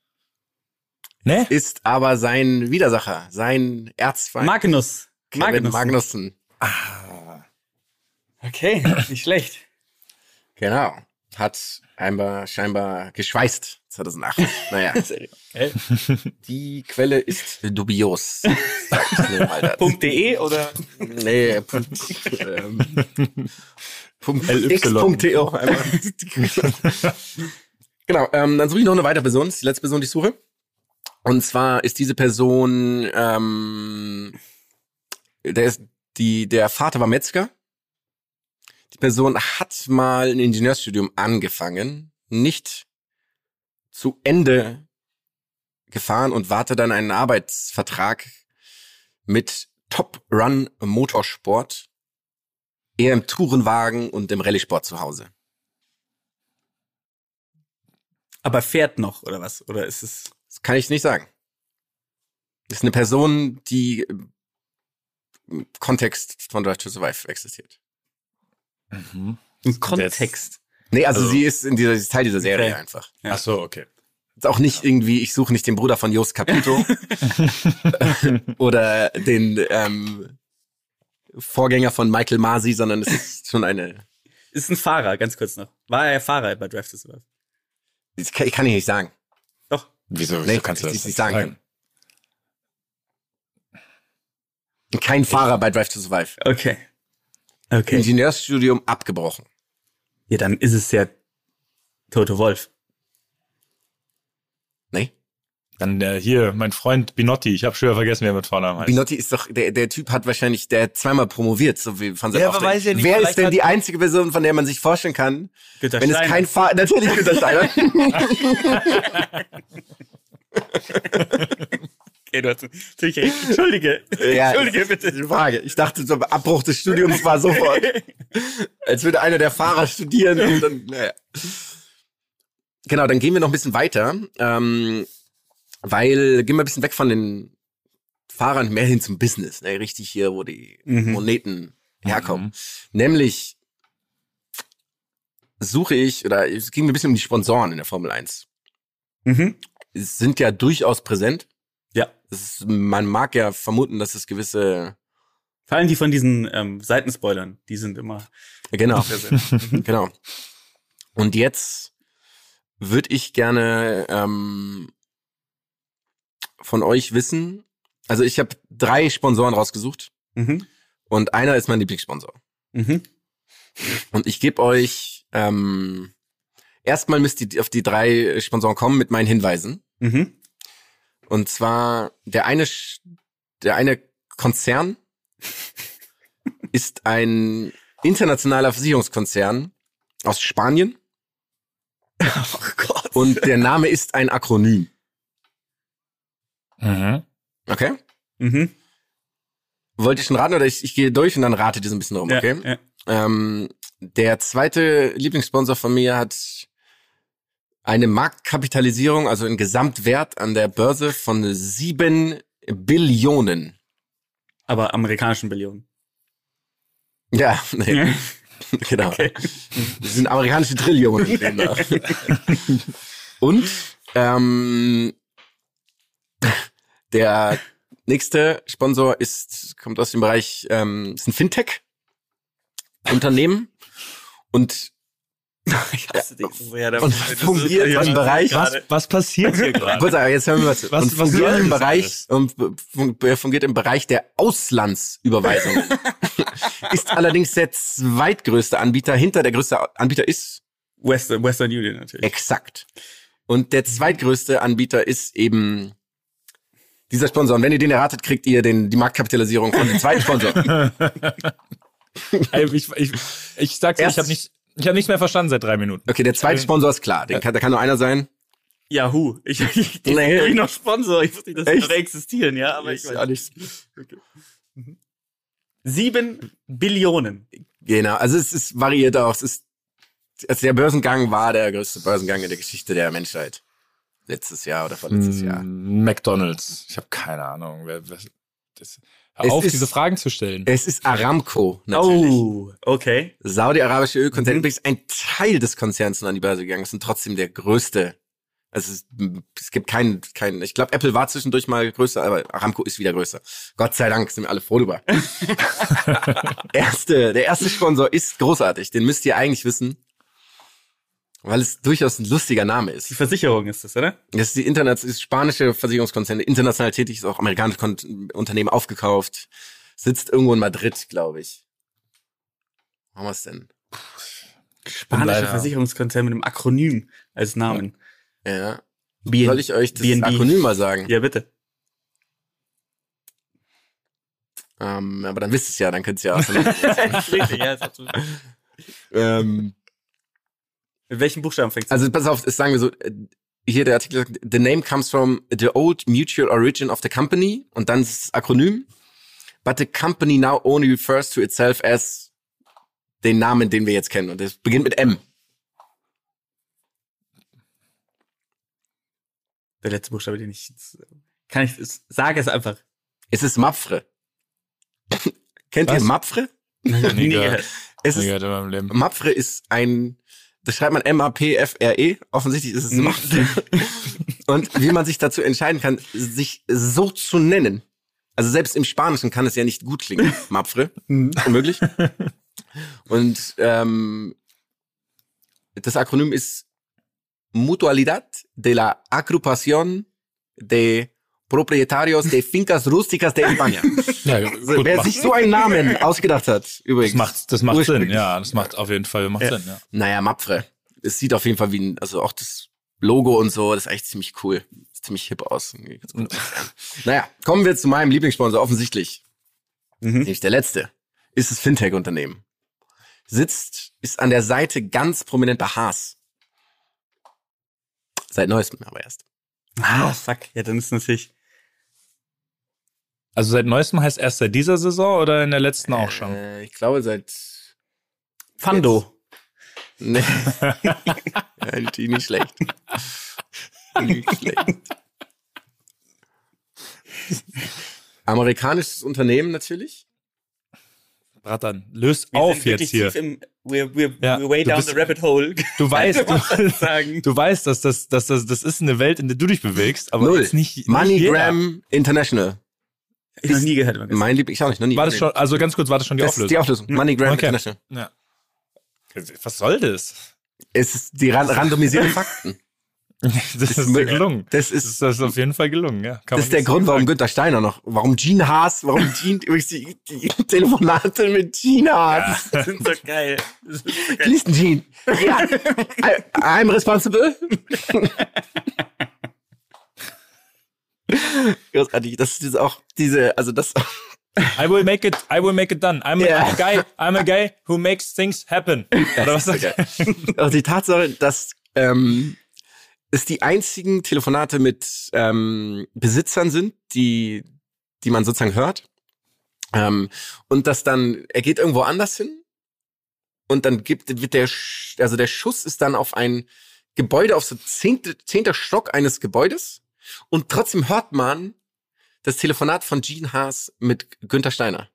Ne? Ist aber sein Widersacher, sein Erzfeind. Magnus. Kevin Magnus. Magnussen. Ah, Okay, nicht schlecht. Genau. Hat einmal scheinbar geschweißt 2008. naja, Okay. die Quelle ist dubios. .de oder? Nee, Punkt, ähm, Punkt LY. Einmal. genau, ähm, dann suche ich noch eine weitere Person. Das ist die letzte Person, die ich suche. Und zwar ist diese Person, ähm, der ist, die, der Vater war Metzger. Die Person hat mal ein Ingenieurstudium angefangen, nicht zu Ende gefahren und warte dann einen Arbeitsvertrag mit Top Run Motorsport, eher im Tourenwagen und im Rallye-Sport zu Hause. Aber fährt noch, oder was? Oder ist es. Das kann ich nicht sagen. Das ist eine Person, die im Kontext von Drive to Survive existiert. Mhm. Ein Kontext. Nee, also, Also- sie ist in dieser, sie ist Teil dieser Serie Okay. einfach. Ja. Ach so, okay. Ist auch nicht irgendwie, ich suche nicht den Bruder von Jos Caputo oder den ähm, Vorgänger von Michael Masi, sondern es ist schon eine. Ist ein Fahrer, ganz kurz noch. War er Fahrer bei Drive to Survive? Ich kann, ich kann ich nicht sagen. Doch. Wieso, Nee, wieso kannst du das ich nicht sagen sagen? Kein Fahrer bei Drive to Survive. Okay. Okay. Ingenieursstudium abgebrochen. Ja, dann ist es ja Toto Wolf. Nee? Dann äh, hier, mein Freund Binotti, ich habe schon wieder vergessen, wie er mit Vornamen heißt. Binotti ist doch, der, der Typ hat wahrscheinlich, der hat zweimal promoviert, so wie von seinem Ja, aber weiß ja nicht, Wer ist denn die einzige Person, von der man sich vorstellen kann, Günter wenn es kein Fahrer, natürlich Günter Steiner. Okay, du hast natürlich recht. Entschuldige. Ja, Entschuldige bitte. die Frage. Ich dachte, so Abbruch des Studiums war sofort, als würde einer der Fahrer studieren und dann, naja. Genau, dann gehen wir noch ein bisschen weiter, ähm, weil gehen wir ein bisschen weg von den Fahrern mehr hin zum Business, ne? richtig hier, wo die Mhm. Moneten herkommen. Nämlich suche ich, oder es ging mir ein bisschen um die Sponsoren in der Formel 1. Mhm. Sind ja durchaus präsent. Ja. Ist, man mag ja vermuten, dass es gewisse, Vor allem die von diesen ähm, Seitenspoilern, die sind immer genau, präsent. genau. Und jetzt würde ich gerne ähm, von euch wissen, also ich habe drei Sponsoren rausgesucht mhm. und einer ist mein Lieblingssponsor. Mhm. Und ich gebe euch ähm, erstmal müsst ihr auf die drei Sponsoren kommen mit meinen Hinweisen. Mhm. Und zwar der eine der eine Konzern ist ein internationaler Versicherungskonzern aus Spanien Oh Gott. und der Name ist ein Akronym. Mhm. Okay? Mhm. Wollt ihr schon raten oder ich, ich gehe durch und dann ratet ihr so ein bisschen rum, Ja, okay? ja. Ähm, der zweite Lieblingssponsor von mir hat eine Marktkapitalisierung, also einen Gesamtwert an der Börse von sieben Billionen. Aber amerikanischen Billionen. Ja, nee, genau. Okay. Das sind amerikanische Trillionen. Und ähm, Der nächste Sponsor ist, kommt aus dem Bereich, ähm, ist ein Fintech-Unternehmen und Ich hasse dich so sehr. Und fungiert im Bereich, Was, was passiert hier gerade? Kurz, aber jetzt hören wir was. Was- und was fungiert im Bereich und er fungiert im Bereich der Auslandsüberweisungen. ist allerdings der zweitgrößte Anbieter. Hinter der größte Anbieter ist Western, Western Union natürlich. exakt. Und der zweitgrößte Anbieter ist eben dieser Sponsor. Und wenn ihr den erratet, kriegt ihr den, die Marktkapitalisierung von dem zweiten Sponsor. Ich, ich, ich sag's dir, ich Erst- habe nicht, ich hab nichts mehr verstanden seit drei Minuten. Okay, der zweite Sponsor ist klar. Den kann, da kann nur einer sein. Yahoo. Ich, ich, die Nee. nee. noch Sponsor. Ich wusste nicht, dass die Echt? noch existieren, ja, aber ich weiß. auch nicht. Sieben Billionen. Genau, also es ist variiert auch. Es ist, also der Börsengang war der größte Börsengang in der Geschichte der Menschheit. Letztes Jahr oder vorletztes Jahr. Mm, McDonalds. Ich habe keine Ahnung. Wer, wer, das, Es auf, ist- diese Fragen zu stellen. Es ist Aramco, natürlich. Oh, okay. Saudi-arabische Ölkonzern. Mhm. Übrigens ein Teil des Konzerns an die Börse gegangen. Es sind trotzdem der größte. Also es, es gibt keinen, keinen, ich glaube, Apple war zwischendurch mal größer, aber Aramco ist wieder größer. Gott sei Dank sind wir alle froh drüber. erste, der erste Sponsor ist großartig. Den müsst ihr eigentlich wissen. Weil es durchaus ein lustiger Name ist. Die Versicherung ist das, oder? Das ist die Internet, ist spanische Versicherungskonzerne, international tätig, ist auch amerikanische Kon Unternehmen aufgekauft, sitzt irgendwo in Madrid, glaube ich. Haben wir es denn? Spanische Versicherungskonzern mit einem Akronym als Namen. Ja. BN Soll ich euch das BNB. Akronym mal sagen? Ja, bitte. Ähm, aber dann wisst ihr es ja, dann könnt ihr ja auch so Richtig, ja, ist absolut. ähm, Mit welchen Buchstaben fängst du? Also pass auf, das sagen wir so, äh, hier der Artikel sagt, the name comes from the old mutual origin of the company und dann ist das Akronym, but the company now only refers to itself as den Namen, den wir jetzt kennen und das beginnt mit M. Der letzte Buchstabe, den ich kann ich, sage es einfach. Es ist Mapfre. Kennt Was? ihr Mapfre? Gehört. gehört. Es ist, gehört in meinem Leben. Mapfre ist ein, das schreibt man M-A-P-F-R-E. Offensichtlich ist es. Mapfre. Und wie man sich dazu entscheiden kann, sich so zu nennen. Also selbst im Spanischen kann es ja nicht gut klingen. Mapfre. Unmöglich. Und ähm, das Akronym ist Mutualidad de la Agrupación de Propietarios de Fincas Rústicas de España. Ja, gut, wer macht, sich so einen Namen ausgedacht hat, übrigens. das macht, das macht Sinn. Ja, das macht auf jeden Fall macht Sinn. Ja. Naja, Mapfre. Es sieht auf jeden Fall wie ein, also auch das Logo und so, das ist eigentlich ziemlich cool. Sieht ziemlich hip aus. Naja, kommen wir zu meinem Lieblingssponsor, offensichtlich. Mhm. Nämlich der letzte. Ist das Fintech-Unternehmen. Sitzt, ist an der Seite ganz prominent bei Haas. Seit neuestem aber erst. Ah, fuck. Ja, dann ist natürlich. Also seit neuestem heißt erst seit dieser Saison oder in der letzten auch schon? Äh, ich glaube seit, Fando. nee. ja, die nicht schlecht. Nicht schlecht. Amerikanisches Unternehmen natürlich. Brattern, löst Wir auf jetzt hier. Im, we're, we're, Ja, we're way du down bist- the rabbit hole. Du weißt, du, du weißt, dass das, dass das, das ist eine Welt, in der du dich bewegst, aber Null. jetzt nicht, nicht MoneyGram International. Ich noch nie gehört. Mein Liebling, ich auch nicht, noch nie. War das schon, also ganz kurz, war das schon die das ist Auflösung? die Auflösung. MoneyGram Okay. International. Ja. Was soll das? Es ist die ran randomisierten Fakten. Das ist dir gelungen. Das Das ist, ist, das ist auf jeden Fall gelungen, ja. Kann das ist der Grund, warum. Günther Steiner noch, warum Gene Haas, warum Gene, übrigens die, die Telefonate mit Gene Haas. Das sind so geil. Das ist so geil. Listen, Gene. Ja. I, I'm responsible. Großartig. Das ist auch diese, also das. I will make it, I will make it done. I'm, Ja. a, guy, I'm a guy who makes things happen. Oder was sagt? Auch die Tatsache, dass ähm, es die einzigen Telefonate mit ähm, Besitzern sind, die, die man sozusagen hört. Ähm, und dass dann, er geht irgendwo anders hin und dann gibt, wird der, also der Schuss ist dann auf ein Gebäude, auf so zehnte, zehnter Stock eines Gebäudes und trotzdem hört man das Telefonat von Gene Haas mit Günther Steiner.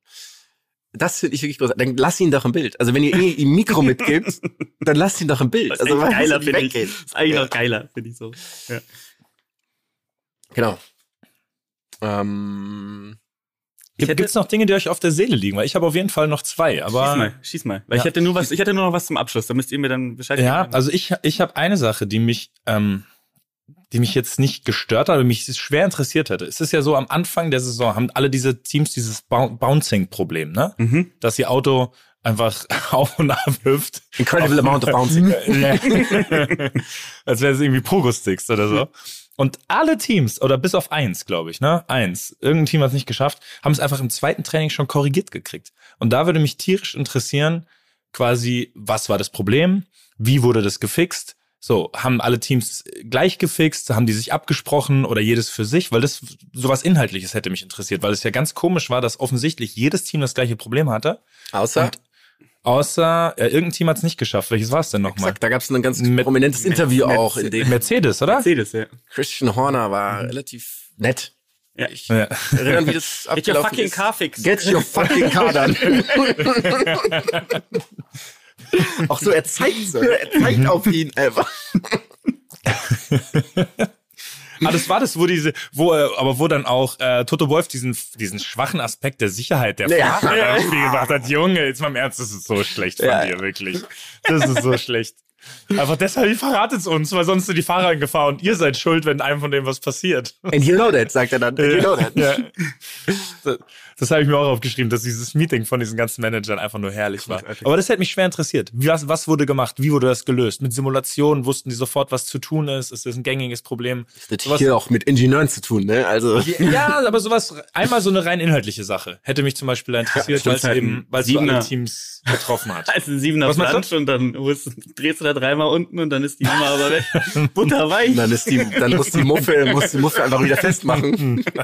Das finde ich wirklich großartig. Dann lass ihn doch im Bild. Also wenn ihr eh ihm Mikro mitgibt, dann lasst ihn doch im Bild. Das ist Also eigentlich geiler, er finde ich. weggehen? Das ist eigentlich Ja. noch geiler, finde ich so. Ja. Genau. Ähm, Gibt es noch Dinge, die euch auf der Seele liegen? Weil ich habe auf jeden Fall noch zwei. Aber schieß mal, schieß mal. Weil Ja. ich hätte nur was, ich hätte nur noch was zum Abschluss. Da müsst ihr mir dann Bescheid Ja, geben. also ich, ich habe eine Sache, die mich, ähm, die mich jetzt nicht gestört hat, aber mich schwer interessiert hätte. Es ist ja so, am Anfang der Saison haben alle diese Teams dieses Bou- Bouncing-Problem, ne? Mhm. Dass ihr Auto einfach auf und ab hüpft. incredible amount of bouncing. Als wäre es irgendwie Pogo-Sticks oder so. Und alle Teams, oder bis auf eins, glaube ich, ne? Eins, irgendein Team hat es nicht geschafft, haben es einfach im zweiten Training schon korrigiert gekriegt. Und da würde mich tierisch interessieren, quasi, was war das Problem? Wie wurde das gefixt? So, haben alle Teams gleich gefixt? Haben die sich abgesprochen oder jedes für sich? Weil das sowas Inhaltliches hätte mich interessiert, weil es ja ganz komisch war, dass offensichtlich jedes Team das gleiche Problem hatte. Außer, Und- Außer äh, irgendein Team hat es nicht geschafft. Welches war es denn nochmal? exakt, da gab es ein ganz Met- prominentes Interview Met- auch, in dem Mercedes, oder? Mercedes, ja. Christian Horner war relativ nett. Ja. Ich Ja. erinnere, wie das Get your abgelaufen fucking ist. car fixed. Get your fucking car done. auch so, er zeigt so, er zeigt auf ihn einfach. Ah, das war das, wo diese, wo, äh, aber wo dann auch äh, Toto Wolf diesen, diesen schwachen Aspekt der Sicherheit der Ja. Fahrer ja. Spiel gemacht hat. Junge, jetzt mal im Ernst, das ist so schlecht von Ja. dir, wirklich. Das ist so schlecht. Einfach deshalb verratet uns, weil sonst sind die Fahrer in Gefahr und ihr seid schuld, wenn einem von dem was passiert. And you know that, sagt er dann. And you know that. Ja. Das, habe ich mir auch aufgeschrieben, dass dieses Meeting von diesen ganzen Managern einfach nur herrlich war. Aber das hätte mich schwer interessiert. Was, was wurde gemacht? Wie wurde das gelöst? Mit Simulationen wussten die sofort, was zu tun ist? Ist das ein gängiges Problem? Das Sowas- hat hier auch mit Ingenieuren zu tun, ne? Also, Ja, aber sowas, einmal so eine rein inhaltliche Sache. Hätte mich zum Beispiel da interessiert, Ja, weil es halt eben, weil es so alle. Teams betroffen hat. Also ein Siebener Was? Plansch und dann drehst du da dreimal unten und dann ist die Nummer aber weg. Butterweich. dann ist die, dann muss die Muffe, muss die Muffe einfach wieder festmachen.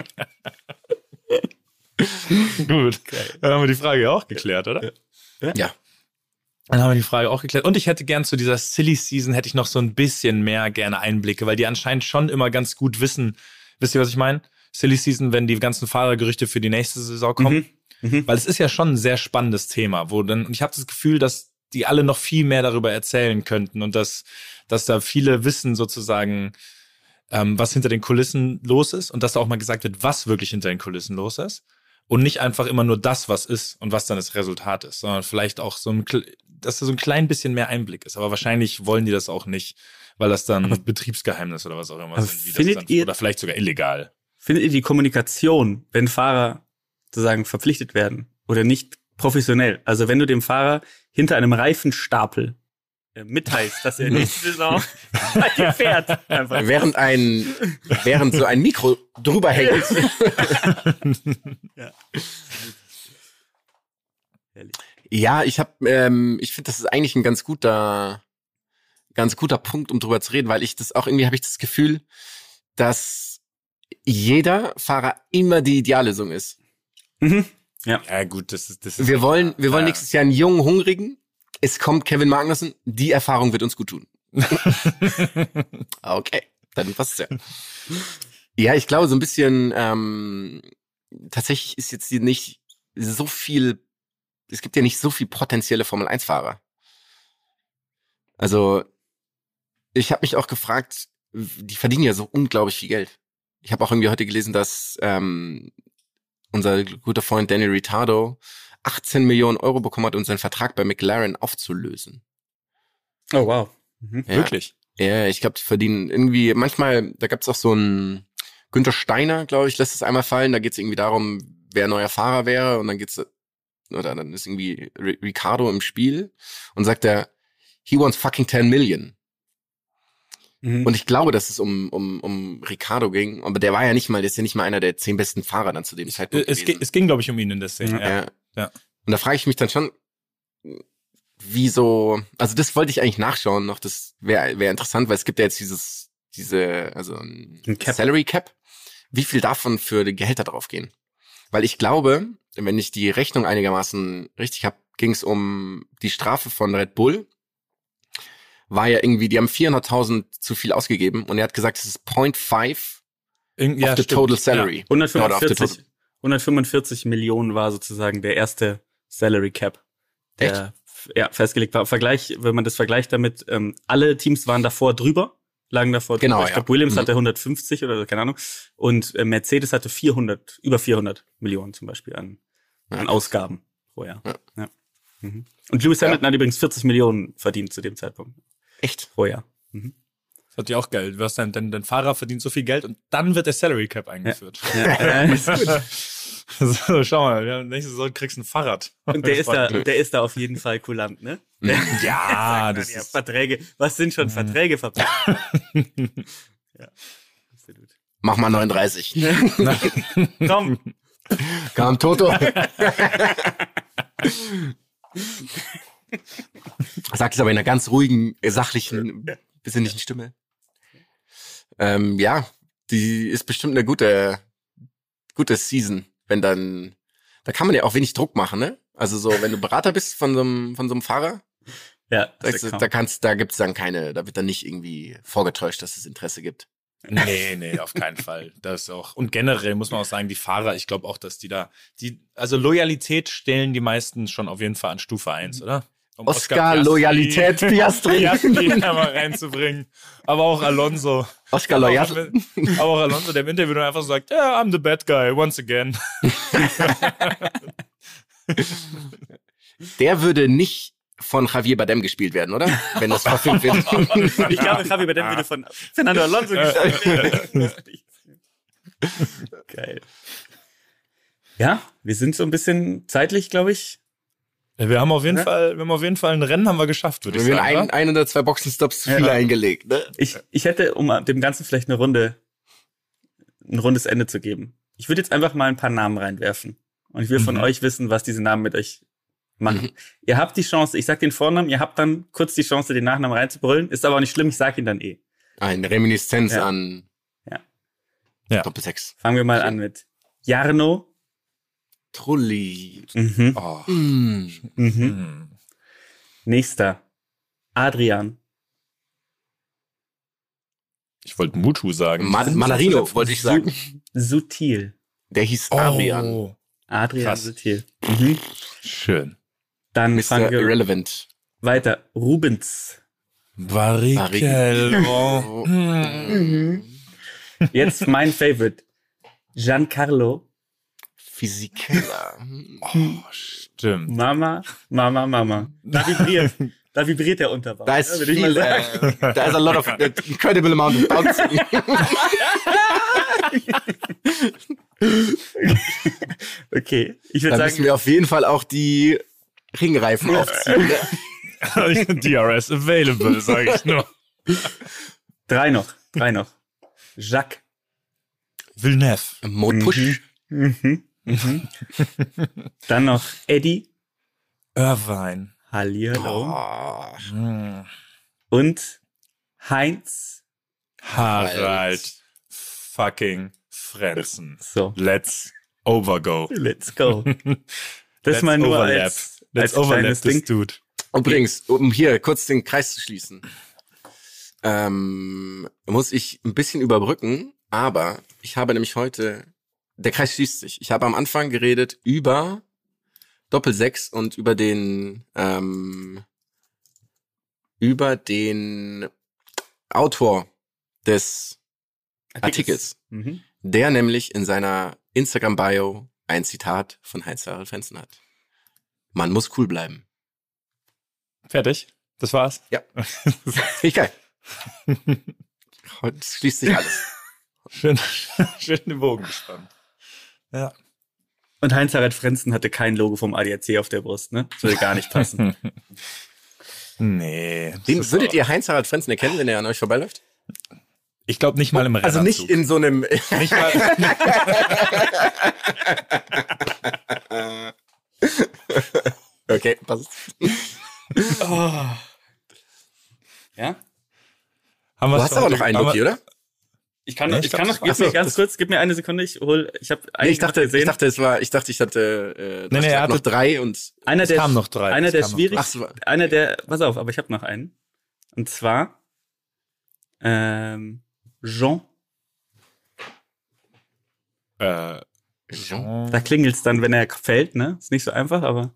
Gut. Dann haben wir die Frage auch geklärt, oder? Ja. Dann haben wir die Frage auch geklärt. Und ich hätte gern zu dieser Silly Season hätte ich noch so ein bisschen mehr gerne Einblicke, weil die anscheinend schon immer ganz gut wissen. Wisst ihr, was ich meine? Silly Season, wenn die ganzen Fahrergerüchte für die nächste Saison kommen. Mhm. Weil es ist ja schon ein sehr spannendes Thema, wo dann, und ich habe das Gefühl, dass die alle noch viel mehr darüber erzählen könnten und dass, dass da viele wissen sozusagen, ähm, was hinter den Kulissen los ist und dass da auch mal gesagt wird, was wirklich hinter den Kulissen los ist. Und nicht einfach immer nur das, was ist und was dann das Resultat ist, sondern vielleicht auch so ein, dass da so ein klein bisschen mehr Einblick ist. Aber wahrscheinlich wollen die das auch nicht, weil das dann Betriebsgeheimnis oder was auch immer Aber sind. Wie das findet dann, ihr- oder vielleicht sogar illegal. Findet ihr die Kommunikation, wenn Fahrer sozusagen verpflichtet werden oder nicht professionell? Also wenn du dem Fahrer hinter einem Reifenstapel mitteilst, dass er nächste Saison bei dir fährt. Einfach. Während ein, während so ein Mikro drüber hängt. Herrlich. Ja, ich habe, ähm, ich finde, das ist eigentlich ein ganz guter, ganz guter Punkt, um drüber zu reden, weil ich das auch irgendwie habe ich das Gefühl, dass jeder Fahrer immer die Ideallösung ist. Mhm. Ja, gut, das ist, das ist Wir wollen, wir wollen Ja. nächstes Jahr einen jungen, hungrigen. Es kommt Kevin Magnussen. Die Erfahrung wird uns gut tun. okay, dann passt's ja. Ja, ich glaube, so ein bisschen, ähm, tatsächlich ist jetzt hier nicht so viel, es gibt ja nicht so viel potenzielle Formel-1-Fahrer. Also, ich habe mich auch gefragt, die verdienen ja so unglaublich viel Geld. Ich habe auch irgendwie heute gelesen, dass ähm, unser guter Freund Danny Ritardo 18 Millionen Euro bekommen hat, um seinen Vertrag bei McLaren aufzulösen. Oh wow. Mhm. Ja. Wirklich. Ja, ich glaube, die verdienen irgendwie, manchmal, da gab's auch so einen Günther Steiner, glaube ich, lässt es einmal fallen. Da geht's irgendwie darum, wer neuer Fahrer wäre und dann geht's, oder dann ist irgendwie Ricardo im Spiel und sagt er, he wants fucking 10 million. Mhm. Und ich glaube, dass es um, um, um Ricardo ging, aber der war ja nicht mal, der ist ja nicht mal einer der zehn besten Fahrer dann zu dem Zeitpunkt Es, ging- es ging, glaube ich, um ihn in der Szene. Ja. Ja. Ja. Und da frage ich mich dann schon, wieso, also das wollte ich eigentlich nachschauen noch, das wäre wär interessant, weil es gibt ja jetzt dieses, diese, also ein Ein Cap. Salary Cap. Wie viel davon für die Gehälter draufgehen? Weil ich glaube, wenn ich die Rechnung einigermaßen richtig habe, ging es um die Strafe von Red Bull. War ja irgendwie, die haben 400.000 zu viel ausgegeben und er hat gesagt, es ist 0.5 Irgend- of ja, the stimmt. total salary. Oder auf the 145, 145 Millionen war sozusagen der erste Salary Cap, der f- ja, festgelegt war. Vergleich, wenn man das vergleicht damit, ähm, alle Teams waren davor drüber, lagen davor. Genau, drüber. Ich ja. glaube, Williams Mhm. hatte 150 oder keine Ahnung. Und äh, Mercedes hatte 400, über 400 Millionen zum Beispiel an, an Ausgaben pro Jahr. Ja. Ja. Mhm. Und Lewis Hamilton hat übrigens 40 Millionen verdient zu dem Zeitpunkt Echt? Jahr. Mhm. Das hat ja auch Geld. Du hast dann, dein, dein Fahrer verdient so viel Geld und dann wird der Salary Cap eingeführt. Ja, ist gut. so, schau mal, ja, nächste Saison kriegst du ein Fahrrad. Und der ist da, der ist da auf jeden Fall kulant, ne? Ja, das Ja, ist, Verträge. Was sind schon Verträge verpackt? ja. Absolut. Mach mal 39. Komm, Kam Toto. Sagt es aber in einer ganz ruhigen, sachlichen, besinnlichen Stimme. Ähm, ja, die ist bestimmt eine gute, gute Season, wenn dann, da kann man ja auch wenig Druck machen, ne? Also so, wenn du Berater bist von so einem, von so einem Fahrer, Ja, da, das da kannst, da gibt's dann keine, da wird dann nicht irgendwie vorgetäuscht, dass es Interesse gibt. Nee, nee, auf keinen Fall. Das ist auch. Und generell muss man auch sagen, die Fahrer, ich glaube auch, dass die da, die, also Loyalität stellen die meisten schon auf jeden Fall an Stufe 1, oder? Um Oscar, Piastri- Loyalität, Piastri. Einmal reinzubringen. Aber auch Alonso. Oscar Loyalität. auch, aber auch Alonso, der im Interview dann einfach sagt, ja, I'm the bad guy, once again. Der würde nicht von Javier Bardem gespielt werden, oder? Wenn das verfilmt wird. Ich glaube, Javi bei dem würde von Fernando Alonso gespielt werden. Geil. Ja, wir sind so ein bisschen zeitlich, glaube ich. Wir haben auf jeden Ja. Fall, wir haben auf jeden Fall ein Rennen haben wir geschafft, würde ich Wir haben sagen. ein, oder? ein oder zwei Boxenstops zu viel Ja. eingelegt. Ne? Ich, ich hätte, um dem Ganzen vielleicht eine Runde, ein rundes Ende zu geben. Ich würde jetzt einfach mal ein paar Namen reinwerfen. Und ich will von Mhm. euch wissen, was diese Namen mit euch machen. Mhm. Ihr habt die Chance, ich sag den Vornamen, ihr habt dann kurz die Chance, den Nachnamen reinzubrüllen. Ist aber auch nicht schlimm, ich sag ihn dann eh. Eine Reminiszenz Ja. an Ja. Ja. Doppel 6. Fangen wir mal an mit Jarno. Trulli. Mhm. Oh. Mhm. Hm. Nächster. Adrian. Ich wollte Mutu sagen. Ma Manarino, wollte ich sagen. Sutil. Der hieß Adrian. Oh, Adrian Krass. Sutil. Mhm. schön. Dann Mr. fangen wir Irrelevant. weiter. Rubens. Barrichello. Hm. Jetzt mein Favorite. Giancarlo. Physikeller. Oh, stimmt. Mama, Mama, Mama. Da vibriert, da vibriert der Unterbauch. Da ist ja, viel, äh, da ist a lot of, uh, incredible amount of bouncing. Okay, ich würde müssen sagen, wir auf jeden Fall auch die Ringreifen aufziehen. ne? DRS available, sage ich nur. drei noch, drei noch. Jacques. Villeneuve. Mode Push. Mhm. Mhm. Dann noch Eddie. Irvine. Hallihallo. Oh, Hm. Und Heinz. Harald. Fucking Frenzen. So, Let's overgo. let's go. Das Let's mal nur overlap. als, Let's als overlap Ding. dude. Übrigens, um hier kurz den Kreis zu schließen, ähm, muss ich ein bisschen überbrücken, aber ich habe nämlich heute, der Kreis schließt sich. Ich habe am Anfang geredet über Doppel 6 und über den, ähm, über den Autor des Artikels, Mhm. der nämlich in seiner Instagram-Bio ein Zitat von Heinz-Harald Frenzen hat. Man muss cool bleiben. Fertig? Das war's? Ja. Ich geil. Heute schließt sich alles. Schön, schön den Bogen gespannt. Ja. Und Heinz-Harald Frenzen hatte kein Logo vom ADAC auf der Brust, ne? Das würde gar nicht passen. Nee. Den, würdet auch- ihr Heinz-Harald Frenzen erkennen, wenn er an euch vorbeiläuft? Ich glaube nicht mal im Also Rennanzug. nicht in so einem... Nicht mal, okay, passt. ja? haben Du hast aber noch einen, Loki, oder? Ich kann, Nee, ich ich kann noch, gib mir ganz kurz, gib mir eine Sekunde, ich hol, ich habe Nee, ich dachte, ich dachte, es war, ich dachte, ich hatte, äh, Nee, nee, er noch hatte- drei und einer Es der, kamen noch drei, einer der noch schwierig, Ach so. einer der, pass auf, aber ich habe noch einen. Und zwar, ähm, Jean, Äh, Jean. da klingelt's dann, wenn er fällt, ne? Ist nicht so einfach, aber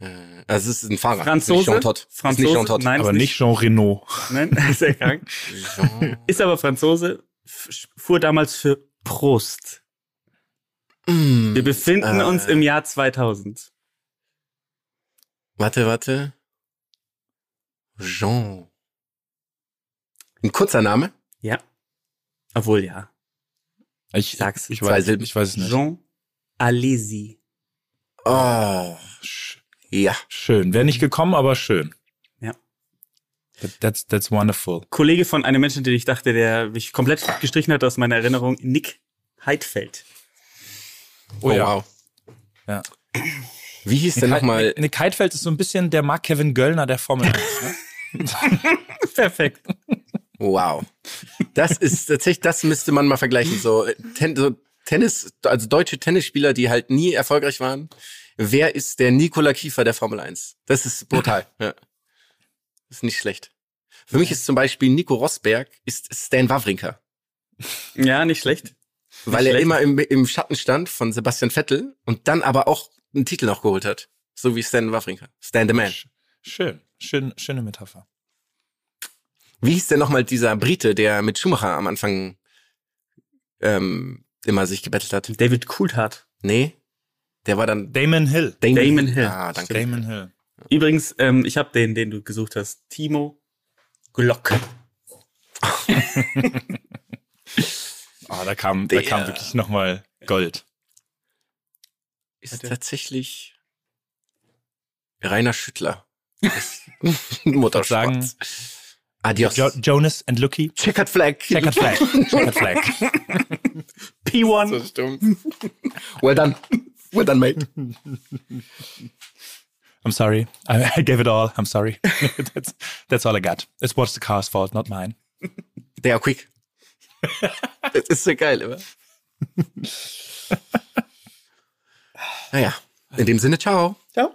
Äh, also es ist ein Fahrer. Franzose? Nicht Jean. Franzose? Nicht Jean. Nein. Aber nicht Jean Renault. Nein, ist ja krank. Jean. Ist aber Franzose, fuhr damals für Prost. Mm. Wir befinden Äh. uns im Jahr 2000. Warte, warte. Jean. Ein kurzer Name? Ja. Obwohl, ja. Ich, Sag's. ich, weiß, Silben. ich weiß es nicht. Jean Alesi. Oh. Ja. Schön. Wäre nicht gekommen, aber schön. That's, that's wonderful. Kollege von einem Menschen, den ich dachte, der mich komplett gestrichen hat aus meiner Erinnerung, Nick Heidfeld. Oh, wow. Ja. Wie hieß denn nochmal? Nick, Nick Heidfeld ist so ein bisschen der Mark Kevin Göllner der Formel 1. Ne? Perfekt. Wow. Das ist tatsächlich, das müsste man mal vergleichen. So, äh, Ten, so Tennis, also deutsche Tennisspieler, die halt nie erfolgreich waren. Wer ist der Nikola Kiefer der Formel 1? Das ist brutal. Ja. Ist nicht schlecht. Für mich ist zum Beispiel Nico Rosberg ist Stan Wawrinka. Ja, nicht schlecht. Weil er schlecht. immer im, im Schatten stand von Sebastian Vettel und dann aber auch einen Titel noch geholt hat. So wie Stan Wawrinka. Stan the Man. Schön. Schön. Schöne Metapher. Wie hieß denn nochmal dieser Brite, der mit Schumacher am Anfang ähm, immer sich gebettelt hat? David Coulthard. Nee, der war dann Damon Hill. Damon Hill. Ah, danke. Damon Hill. Übrigens, ähm, ich habe den, den du gesucht hast. Timo Glock. Ah, da kam, da kam wirklich nochmal Gold. Ist tatsächlich Rainer Schüttler. Motorsport. sagen- Adios. Jo Jonas and Lucky. Checkered Flag. Checkered Flag. Checkered Flag. P1. So stimmt. well done. Well done, mate. I'm sorry. I, I gave it all. I'm sorry. that's, that's all I got. It's what's the car's fault, not mine. They are quick. das ist so geil, oder? naja, in dem Sinne, ciao. Ciao.